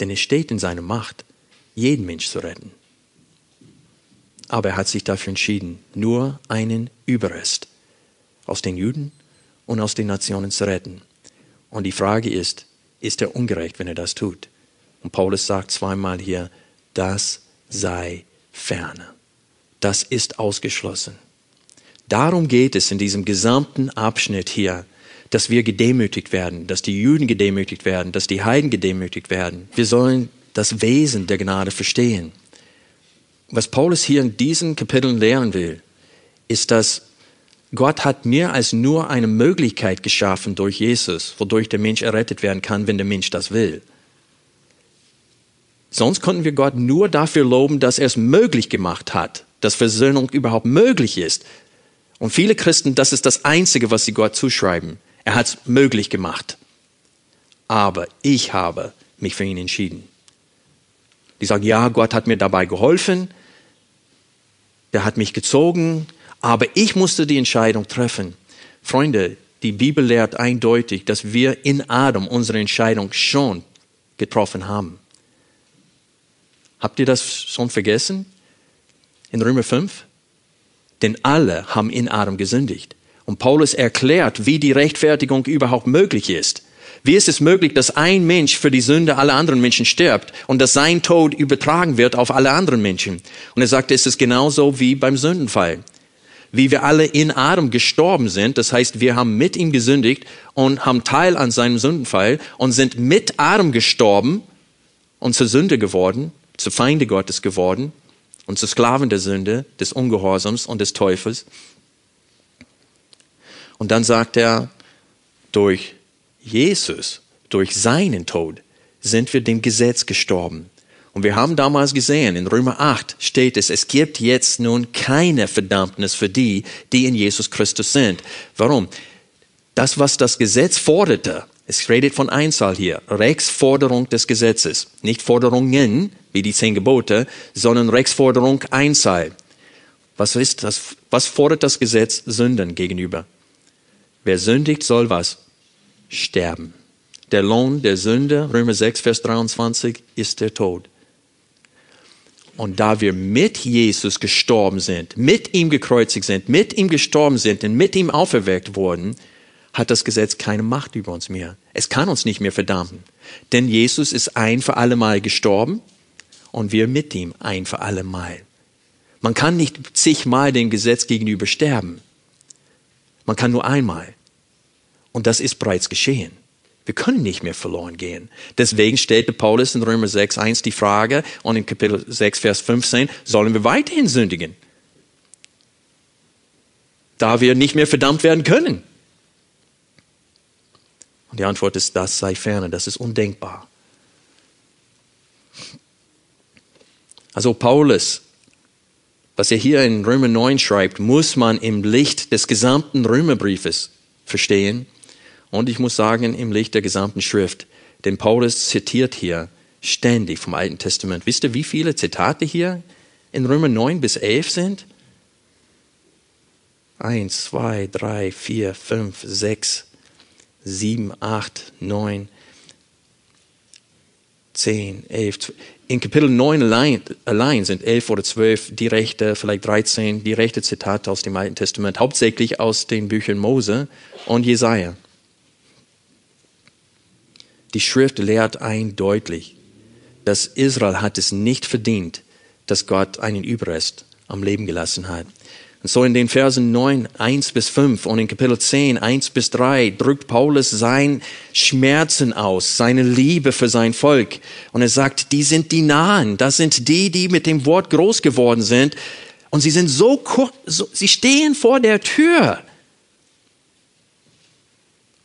Denn es steht in seiner Macht, jeden Mensch zu retten. Aber er hat sich dafür entschieden, nur einen Überrest aus den Juden und aus den Nationen zu retten. Und die Frage ist, ist er ungerecht, wenn er das tut? Und Paulus sagt zweimal hier, das sei ferne. Das ist ausgeschlossen. Darum geht es in diesem gesamten Abschnitt hier, dass wir gedemütigt werden, dass die Juden gedemütigt werden, dass die Heiden gedemütigt werden. Wir sollen das Wesen der Gnade verstehen. Was Paulus hier in diesen Kapiteln lehren will, ist, dass Gott hat mehr als nur eine Möglichkeit geschaffen durch Jesus, wodurch der Mensch errettet werden kann, wenn der Mensch das will. Sonst konnten wir Gott nur dafür loben, dass er es möglich gemacht hat, dass Versöhnung überhaupt möglich ist, und viele Christen, das ist das Einzige, was sie Gott zuschreiben. Er hat es möglich gemacht. Aber ich habe mich für ihn entschieden. Die sagen, ja, Gott hat mir dabei geholfen, der hat mich gezogen, aber ich musste die Entscheidung treffen. Freunde, die Bibel lehrt eindeutig, dass wir in Adam unsere Entscheidung schon getroffen haben. Habt ihr das schon vergessen? In Römer 5? denn alle haben in Adam gesündigt. Und Paulus erklärt, wie die Rechtfertigung überhaupt möglich ist. Wie ist es möglich, dass ein Mensch für die Sünde aller anderen Menschen stirbt und dass sein Tod übertragen wird auf alle anderen Menschen? Und er sagt, es ist genauso wie beim Sündenfall. Wie wir alle in Adam gestorben sind, das heißt, wir haben mit ihm gesündigt und haben Teil an seinem Sündenfall und sind mit Adam gestorben und zur Sünde geworden, zu Feinde Gottes geworden und zu Sklaven der Sünde, des Ungehorsams und des Teufels. Und dann sagt er, durch Jesus, durch seinen Tod sind wir dem Gesetz gestorben. Und wir haben damals gesehen, in Römer 8 steht es, es gibt jetzt nun keine Verdammnis für die, die in Jesus Christus sind. Warum? Das, was das Gesetz forderte, es redet von Einzahl hier, Rechtsforderung des Gesetzes, nicht Forderungen, wie die zehn Gebote, sondern Rechtsforderung Einzahl. Was ist das? Was fordert das Gesetz Sünden gegenüber? Wer sündigt, soll was? Sterben. Der Lohn der Sünde, Römer 6, Vers 23, ist der Tod. Und da wir mit Jesus gestorben sind, mit ihm gekreuzigt sind, mit ihm gestorben sind und mit ihm auferweckt wurden, hat das Gesetz keine Macht über uns mehr. Es kann uns nicht mehr verdammen. Denn Jesus ist ein für alle Mal gestorben und wir mit ihm ein für alle Mal. Man kann nicht zigmal dem Gesetz gegenüber sterben. Man kann nur einmal. Und das ist bereits geschehen. Wir können nicht mehr verloren gehen. Deswegen stellte Paulus in Römer 6, 1 die Frage und in Kapitel 6, Vers 15, sollen wir weiterhin sündigen? Da wir nicht mehr verdammt werden können. Und die Antwort ist, das sei ferne, das ist undenkbar. Also Paulus, was er hier in Römer 9 schreibt, muss man im Licht des gesamten Römerbriefes verstehen und ich muss sagen, im Licht der gesamten Schrift. Denn Paulus zitiert hier ständig vom Alten Testament. Wisst ihr, wie viele Zitate hier in Römer 9 bis 11 sind? Eins, zwei, drei, vier, fünf, sechs, sieben, acht, neun, zehn, elf. In Kapitel 9 allein, allein sind elf oder zwölf direkte, vielleicht 13 direkte Zitate aus dem Alten Testament, hauptsächlich aus den Büchern Mose und Jesaja. Die Schrift lehrt eindeutig, dass Israel hat es nicht verdient, dass Gott einen Überrest am Leben gelassen hat. Und so in den Versen 9, 1 bis 5 und in Kapitel 10, 1 bis 3 drückt Paulus sein Schmerzen aus, seine Liebe für sein Volk. Und er sagt, die sind die Nahen, das sind die, die mit dem Wort groß geworden sind. Und sie sind so so, sie stehen vor der Tür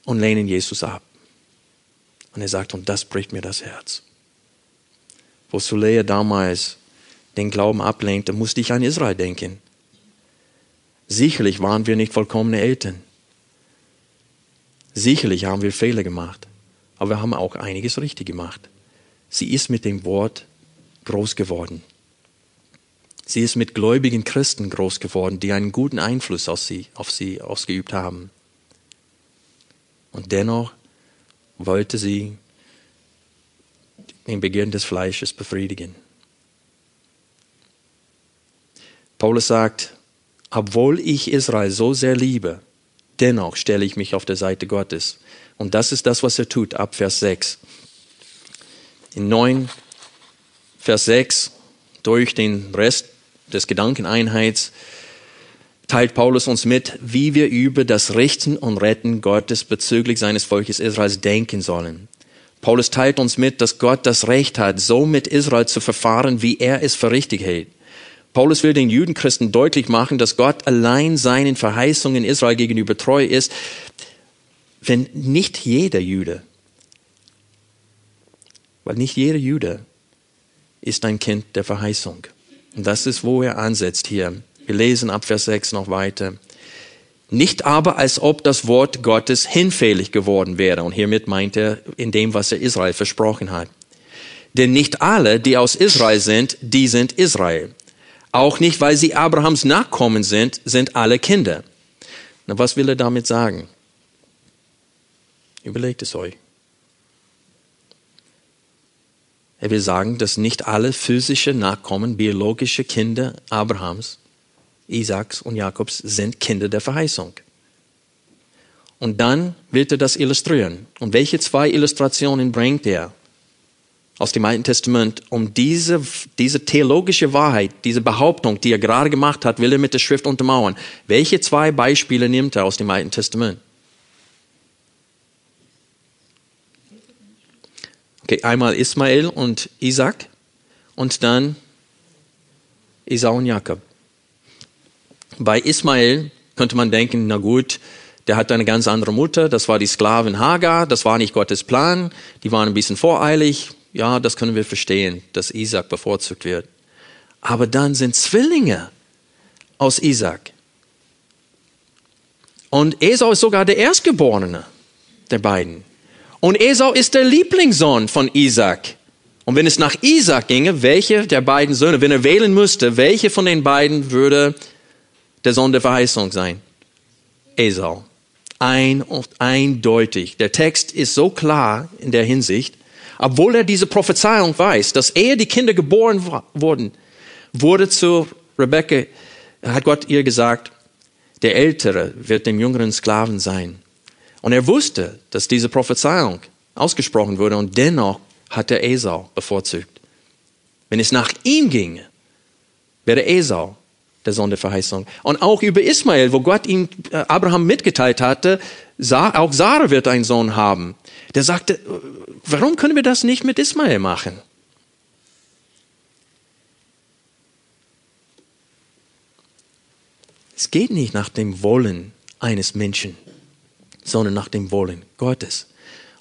und lehnen Jesus ab. Und er sagt, und das bricht mir das Herz. Wo Sulea damals den Glauben ablehnte, musste ich an Israel denken. Sicherlich waren wir nicht vollkommene Eltern. Sicherlich haben wir Fehler gemacht. Aber wir haben auch einiges richtig gemacht. Sie ist mit dem Wort groß geworden. Sie ist mit gläubigen Christen groß geworden, die einen guten Einfluss auf sie, auf sie ausgeübt haben. Und dennoch wollte sie den Beginn des Fleisches befriedigen. Paulus sagt, obwohl ich Israel so sehr liebe, dennoch stelle ich mich auf der Seite Gottes. Und das ist das, was er tut, ab Vers 6. In 9, Vers 6, durch den Rest des Gedankeneinheits, teilt Paulus uns mit, wie wir über das Richten und Retten Gottes bezüglich seines Volkes Israels denken sollen. Paulus teilt uns mit, dass Gott das Recht hat, so mit Israel zu verfahren, wie er es für richtig hält. Paulus will den Judenchristen deutlich machen, dass Gott allein seinen Verheißungen Israel gegenüber treu ist, wenn nicht jeder Jude, weil nicht jeder Jude ist ein Kind der Verheißung. Und das ist, wo er ansetzt hier. Wir lesen ab Vers 6 noch weiter. Nicht aber, als ob das Wort Gottes hinfällig geworden wäre. Und hiermit meint er in dem, was er Israel versprochen hat. Denn nicht alle, die aus Israel sind, die sind Israel. Auch nicht, weil sie Abrahams Nachkommen sind, sind alle Kinder. Na, was will er damit sagen? Überlegt es euch. Er will sagen, dass nicht alle physische Nachkommen, biologische Kinder Abrahams Isaaks und Jakobs sind Kinder der Verheißung. Und dann wird er das illustrieren. Und welche zwei Illustrationen bringt er aus dem Alten Testament, um diese, diese theologische Wahrheit, diese Behauptung, die er gerade gemacht hat, will er mit der Schrift untermauern. Welche zwei Beispiele nimmt er aus dem Alten Testament? Okay, einmal Ismael und Isaac und dann Isau und Jakob. Bei Ismael könnte man denken, na gut, der hat eine ganz andere Mutter, das war die Sklavin Hagar, das war nicht Gottes Plan, die waren ein bisschen voreilig, ja, das können wir verstehen, dass Isaac bevorzugt wird. Aber dann sind Zwillinge aus Isaac. Und Esau ist sogar der Erstgeborene der beiden. Und Esau ist der Lieblingssohn von Isaac. Und wenn es nach Isaac ginge, welche der beiden Söhne, wenn er wählen müsste, welche von den beiden würde der Sohn der Verheißung sein? Esau. Ein und eindeutig. Der Text ist so klar in der Hinsicht, obwohl er diese Prophezeiung weiß, dass ehe die Kinder geboren wurden, wurde zu Rebecca, hat Gott ihr gesagt, der Ältere wird dem jüngeren Sklaven sein. Und er wusste, dass diese Prophezeiung ausgesprochen wurde und dennoch hat er Esau bevorzugt. Wenn es nach ihm ginge, wäre Esau der Sohn der Verheißung. Und auch über Ismael, wo Gott ihm äh, Abraham mitgeteilt hatte, auch Sarah wird einen Sohn haben. Der sagte, warum können wir das nicht mit Ismael machen? Es geht nicht nach dem Wollen eines Menschen, sondern nach dem Wollen Gottes.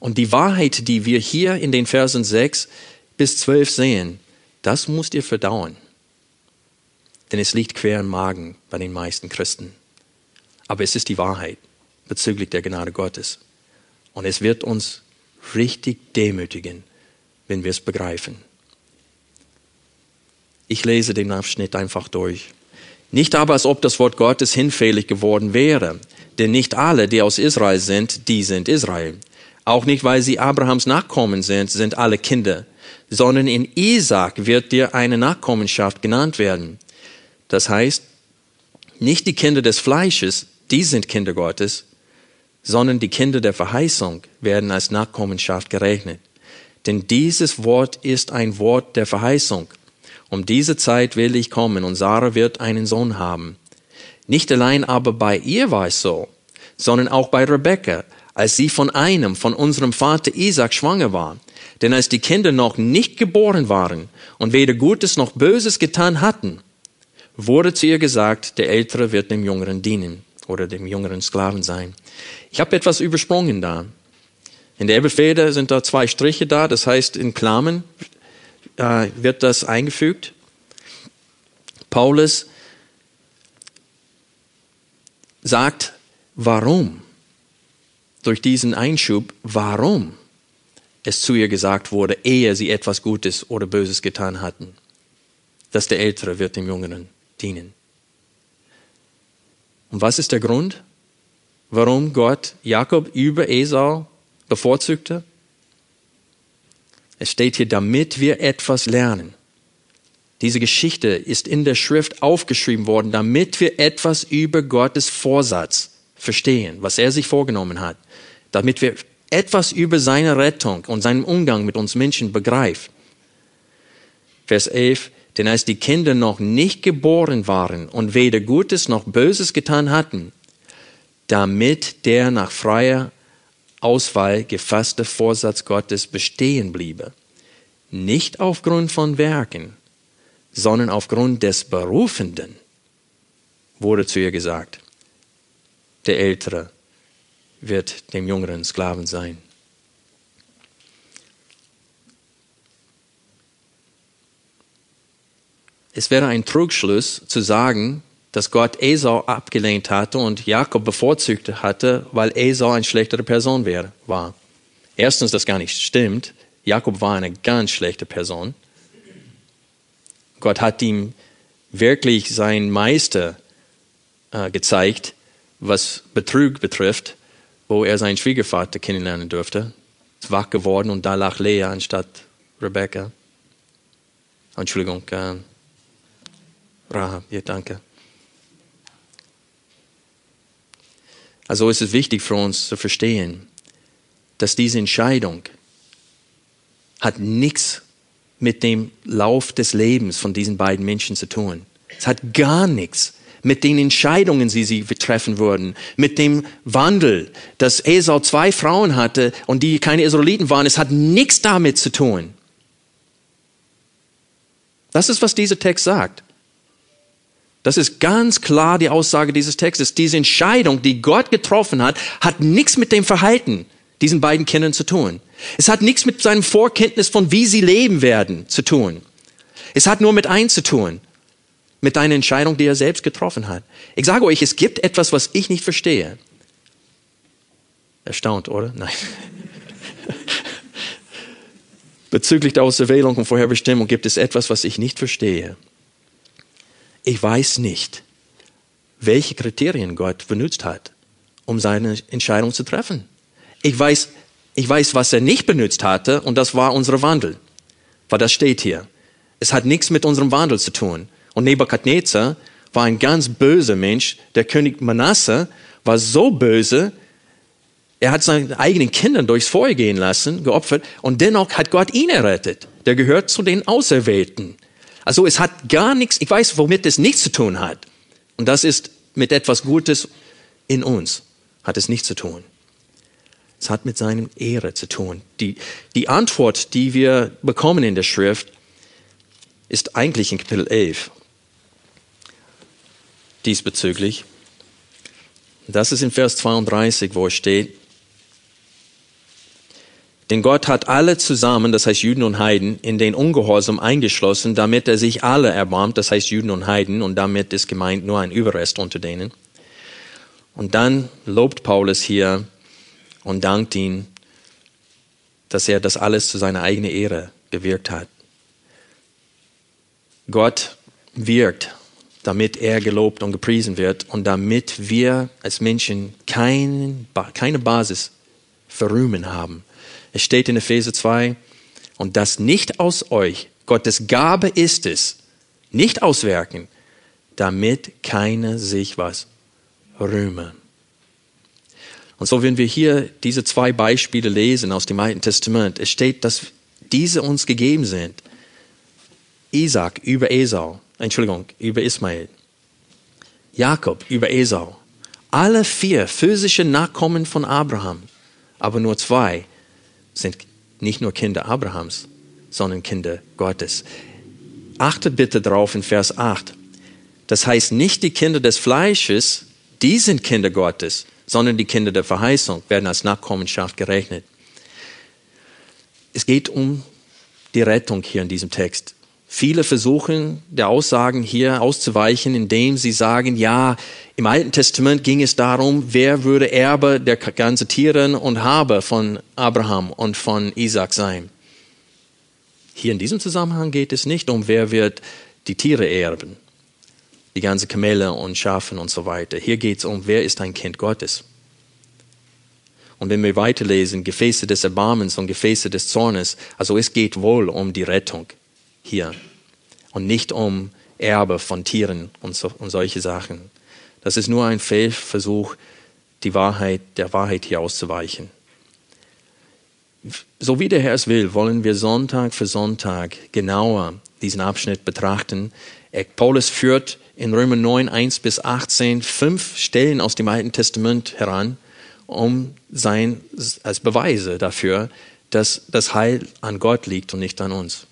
Und die Wahrheit, die wir hier in den Versen 6 bis 12 sehen, das musst ihr verdauen denn es liegt quer im Magen bei den meisten Christen. Aber es ist die Wahrheit bezüglich der Gnade Gottes. Und es wird uns richtig demütigen, wenn wir es begreifen. Ich lese den Abschnitt einfach durch. Nicht aber, als ob das Wort Gottes hinfällig geworden wäre, denn nicht alle, die aus Israel sind, die sind Israel. Auch nicht, weil sie Abrahams Nachkommen sind, sind alle Kinder, sondern in Isaac wird dir eine Nachkommenschaft genannt werden. Das heißt, nicht die Kinder des Fleisches, die sind Kinder Gottes, sondern die Kinder der Verheißung werden als Nachkommenschaft gerechnet. Denn dieses Wort ist ein Wort der Verheißung. Um diese Zeit will ich kommen und Sarah wird einen Sohn haben. Nicht allein aber bei ihr war es so, sondern auch bei Rebekka, als sie von einem, von unserem Vater Isaac schwanger war. Denn als die Kinder noch nicht geboren waren und weder Gutes noch Böses getan hatten, wurde zu ihr gesagt, der Ältere wird dem Jüngeren dienen oder dem Jüngeren Sklaven sein. Ich habe etwas übersprungen da. In der Elberfelder sind da zwei Striche da, das heißt in Klammern äh, wird das eingefügt. Paulus sagt, warum, durch diesen Einschub, warum es zu ihr gesagt wurde, ehe sie etwas Gutes oder Böses getan hatten, dass der Ältere wird dem Jüngeren dienen. Und was ist der Grund, warum Gott Jakob über Esau bevorzugte? Es steht hier, damit wir etwas lernen. Diese Geschichte ist in der Schrift aufgeschrieben worden, damit wir etwas über Gottes Vorsatz verstehen, was er sich vorgenommen hat, damit wir etwas über seine Rettung und seinen Umgang mit uns Menschen begreifen. Vers 11, denn als die Kinder noch nicht geboren waren und weder Gutes noch Böses getan hatten, damit der nach freier Auswahl gefasste Vorsatz Gottes bestehen bliebe, nicht aufgrund von Werken, sondern aufgrund des Berufenden, wurde zu ihr gesagt, der Ältere wird dem jüngeren Sklaven sein. Es wäre ein Trugschluss zu sagen, dass Gott Esau abgelehnt hatte und Jakob bevorzugt hatte, weil Esau eine schlechtere Person wäre, war. Erstens, das gar nicht stimmt. Jakob war eine ganz schlechte Person. Gott hat ihm wirklich sein Meister äh, gezeigt, was Betrug betrifft, wo er seinen Schwiegervater kennenlernen durfte. Ist wach geworden und da lag Lea anstatt Rebecca. Entschuldigung, äh, Rahab, ja, danke. Also ist es wichtig für uns zu verstehen, dass diese Entscheidung hat nichts mit dem Lauf des Lebens von diesen beiden Menschen zu tun. Es hat gar nichts mit den Entscheidungen, die sie treffen würden, mit dem Wandel, dass Esau zwei Frauen hatte und die keine Israeliten waren. Es hat nichts damit zu tun. Das ist, was dieser Text sagt. Das ist ganz klar die Aussage dieses Textes. Diese Entscheidung, die Gott getroffen hat, hat nichts mit dem Verhalten diesen beiden Kindern zu tun. Es hat nichts mit seinem Vorkenntnis von wie sie leben werden zu tun. Es hat nur mit eins zu tun mit einer Entscheidung, die er selbst getroffen hat. Ich sage euch, es gibt etwas, was ich nicht verstehe. Erstaunt, oder? Nein. Bezüglich der Auserwählung und Vorherbestimmung gibt es etwas, was ich nicht verstehe. Ich weiß nicht, welche Kriterien Gott benutzt hat, um seine Entscheidung zu treffen. Ich weiß, ich weiß, was er nicht benutzt hatte, und das war unser Wandel. Weil das steht hier. Es hat nichts mit unserem Wandel zu tun. Und Nebukadnezar war ein ganz böser Mensch. Der König Manasse war so böse, er hat seine eigenen Kinder durchs Feuer gehen lassen, geopfert, und dennoch hat Gott ihn errettet. Der gehört zu den Auserwählten. Also es hat gar nichts, ich weiß, womit es nichts zu tun hat. Und das ist mit etwas Gutes in uns, hat es nichts zu tun. Es hat mit seinem Ehre zu tun. Die, die Antwort, die wir bekommen in der Schrift, ist eigentlich in Kapitel 11 diesbezüglich. Das ist in Vers 32, wo es steht, denn Gott hat alle zusammen, das heißt Juden und Heiden, in den Ungehorsam eingeschlossen, damit er sich alle erbarmt, das heißt Juden und Heiden, und damit ist gemeint nur ein Überrest unter denen. Und dann lobt Paulus hier und dankt ihn, dass er das alles zu seiner eigenen Ehre gewirkt hat. Gott wirkt damit er gelobt und gepriesen wird und damit wir als Menschen kein, keine Basis für Rühmen haben. Es steht in Epheser 2, und das nicht aus euch, Gottes Gabe ist es, nicht auswerken, damit keiner sich was rühme. Und so, wenn wir hier diese zwei Beispiele lesen aus dem Alten Testament, es steht, dass diese uns gegeben sind. Isaac über Esau, Entschuldigung, über Ismael. Jakob über Esau. Alle vier physische Nachkommen von Abraham. Aber nur zwei sind nicht nur Kinder Abrahams, sondern Kinder Gottes. Achte bitte drauf in Vers 8. Das heißt, nicht die Kinder des Fleisches, die sind Kinder Gottes, sondern die Kinder der Verheißung werden als Nachkommenschaft gerechnet. Es geht um die Rettung hier in diesem Text. Viele versuchen, der Aussagen hier auszuweichen, indem sie sagen, ja, im Alten Testament ging es darum, wer würde Erbe der ganzen Tiere und Habe von Abraham und von Isaac sein. Hier in diesem Zusammenhang geht es nicht um, wer wird die Tiere erben, die ganze Kamele und Schafen und so weiter. Hier geht es um, wer ist ein Kind Gottes. Und wenn wir weiterlesen, Gefäße des Erbarmens und Gefäße des Zornes, also es geht wohl um die Rettung hier und nicht um Erbe von Tieren und, so, und solche Sachen. Das ist nur ein Fehlversuch, die Wahrheit, der Wahrheit hier auszuweichen. So wie der Herr es will, wollen wir Sonntag für Sonntag genauer diesen Abschnitt betrachten. Paulus führt in Römer 9, 1 bis 18 fünf Stellen aus dem Alten Testament heran, um sein, als Beweise dafür, dass das Heil an Gott liegt und nicht an uns.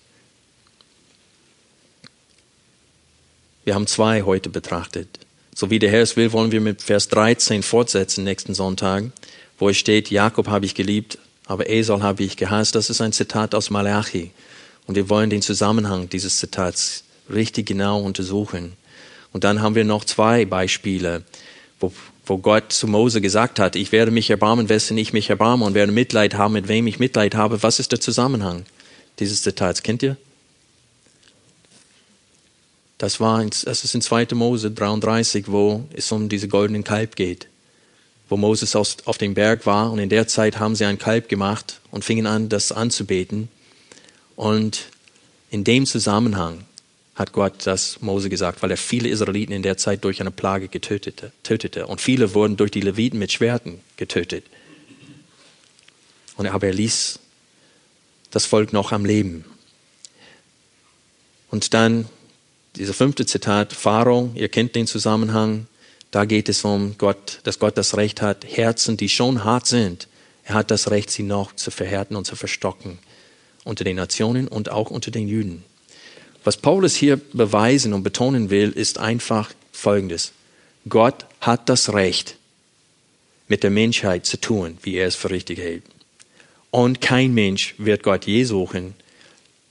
Wir haben zwei heute betrachtet. So wie der Herr es will, wollen wir mit Vers 13 fortsetzen nächsten Sonntag, wo es steht, Jakob habe ich geliebt, aber Esau habe ich gehasst. Das ist ein Zitat aus Malachi. Und wir wollen den Zusammenhang dieses Zitats richtig genau untersuchen. Und dann haben wir noch zwei Beispiele, wo, wo Gott zu Mose gesagt hat, ich werde mich erbarmen, wessen ich mich erbarme und werde Mitleid haben, mit wem ich Mitleid habe. Was ist der Zusammenhang dieses Zitats? Kennt ihr? Das, war, das ist in 2. Mose 33, wo es um diese goldenen Kalb geht. Wo Moses auf dem Berg war und in der Zeit haben sie ein Kalb gemacht und fingen an, das anzubeten. Und in dem Zusammenhang hat Gott das Mose gesagt, weil er viele Israeliten in der Zeit durch eine Plage getötete, tötete. Und viele wurden durch die Leviten mit Schwerten getötet. Und aber er ließ das Volk noch am Leben. Und dann dieser fünfte Zitat, Pharao, ihr kennt den Zusammenhang, da geht es um Gott, dass Gott das Recht hat, Herzen, die schon hart sind, er hat das Recht, sie noch zu verhärten und zu verstocken unter den Nationen und auch unter den Juden. Was Paulus hier beweisen und betonen will, ist einfach Folgendes. Gott hat das Recht, mit der Menschheit zu tun, wie er es für richtig hält. Und kein Mensch wird Gott je suchen,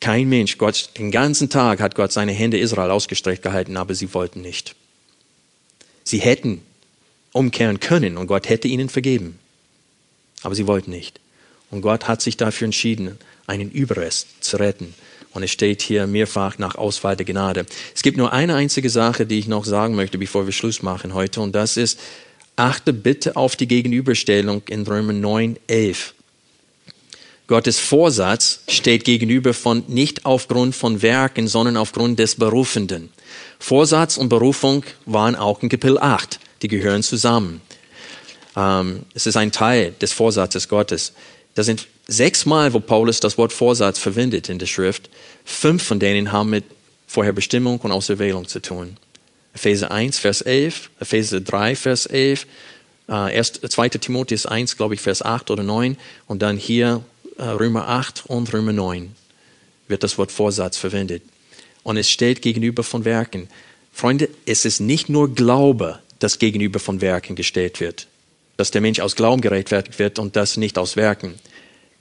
kein Mensch, Gott, den ganzen Tag hat Gott seine Hände Israel ausgestreckt gehalten, aber sie wollten nicht. Sie hätten umkehren können und Gott hätte ihnen vergeben. Aber sie wollten nicht. Und Gott hat sich dafür entschieden, einen Überrest zu retten. Und es steht hier mehrfach nach Auswahl der Gnade. Es gibt nur eine einzige Sache, die ich noch sagen möchte, bevor wir Schluss machen heute. Und das ist, achte bitte auf die Gegenüberstellung in Römer 9, 11. Gottes Vorsatz steht gegenüber von nicht aufgrund von Werken, sondern aufgrund des Berufenden. Vorsatz und Berufung waren auch in Kapitel 8. Die gehören zusammen. Ähm, es ist ein Teil des Vorsatzes Gottes. Da sind sechsmal, wo Paulus das Wort Vorsatz verwendet in der Schrift. Fünf von denen haben mit Vorherbestimmung und Auserwählung zu tun. Epheser 1, Vers 11, Epheser 3, Vers 11, äh, erst, 2. Timotheus 1, glaube ich, Vers 8 oder 9 und dann hier Römer 8 und Römer 9 wird das Wort Vorsatz verwendet. Und es steht gegenüber von Werken. Freunde, es ist nicht nur Glaube, das gegenüber von Werken gestellt wird, dass der Mensch aus Glauben gerechtfertigt wird und das nicht aus Werken.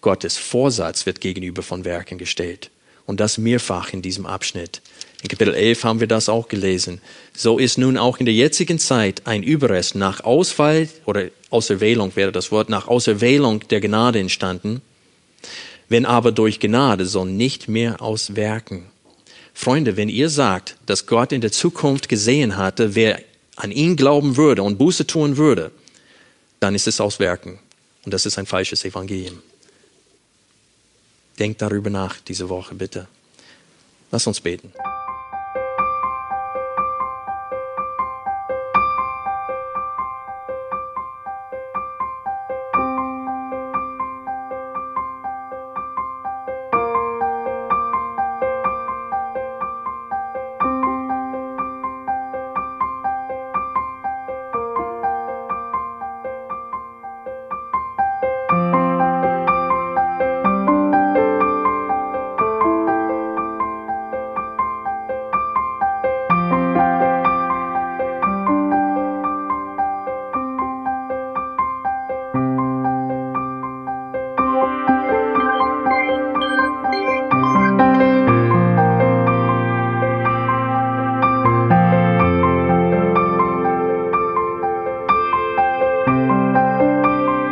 Gottes Vorsatz wird gegenüber von Werken gestellt. Und das mehrfach in diesem Abschnitt. In Kapitel 11 haben wir das auch gelesen. So ist nun auch in der jetzigen Zeit ein Überrest nach Auswahl oder Auserwählung wäre das Wort, nach Auserwählung der Gnade entstanden, wenn aber durch Gnade, so nicht mehr aus Werken. Freunde, wenn ihr sagt, dass Gott in der Zukunft gesehen hatte, wer an ihn glauben würde und Buße tun würde, dann ist es aus Werken. Und das ist ein falsches Evangelium. Denkt darüber nach diese Woche, bitte. Lass uns beten.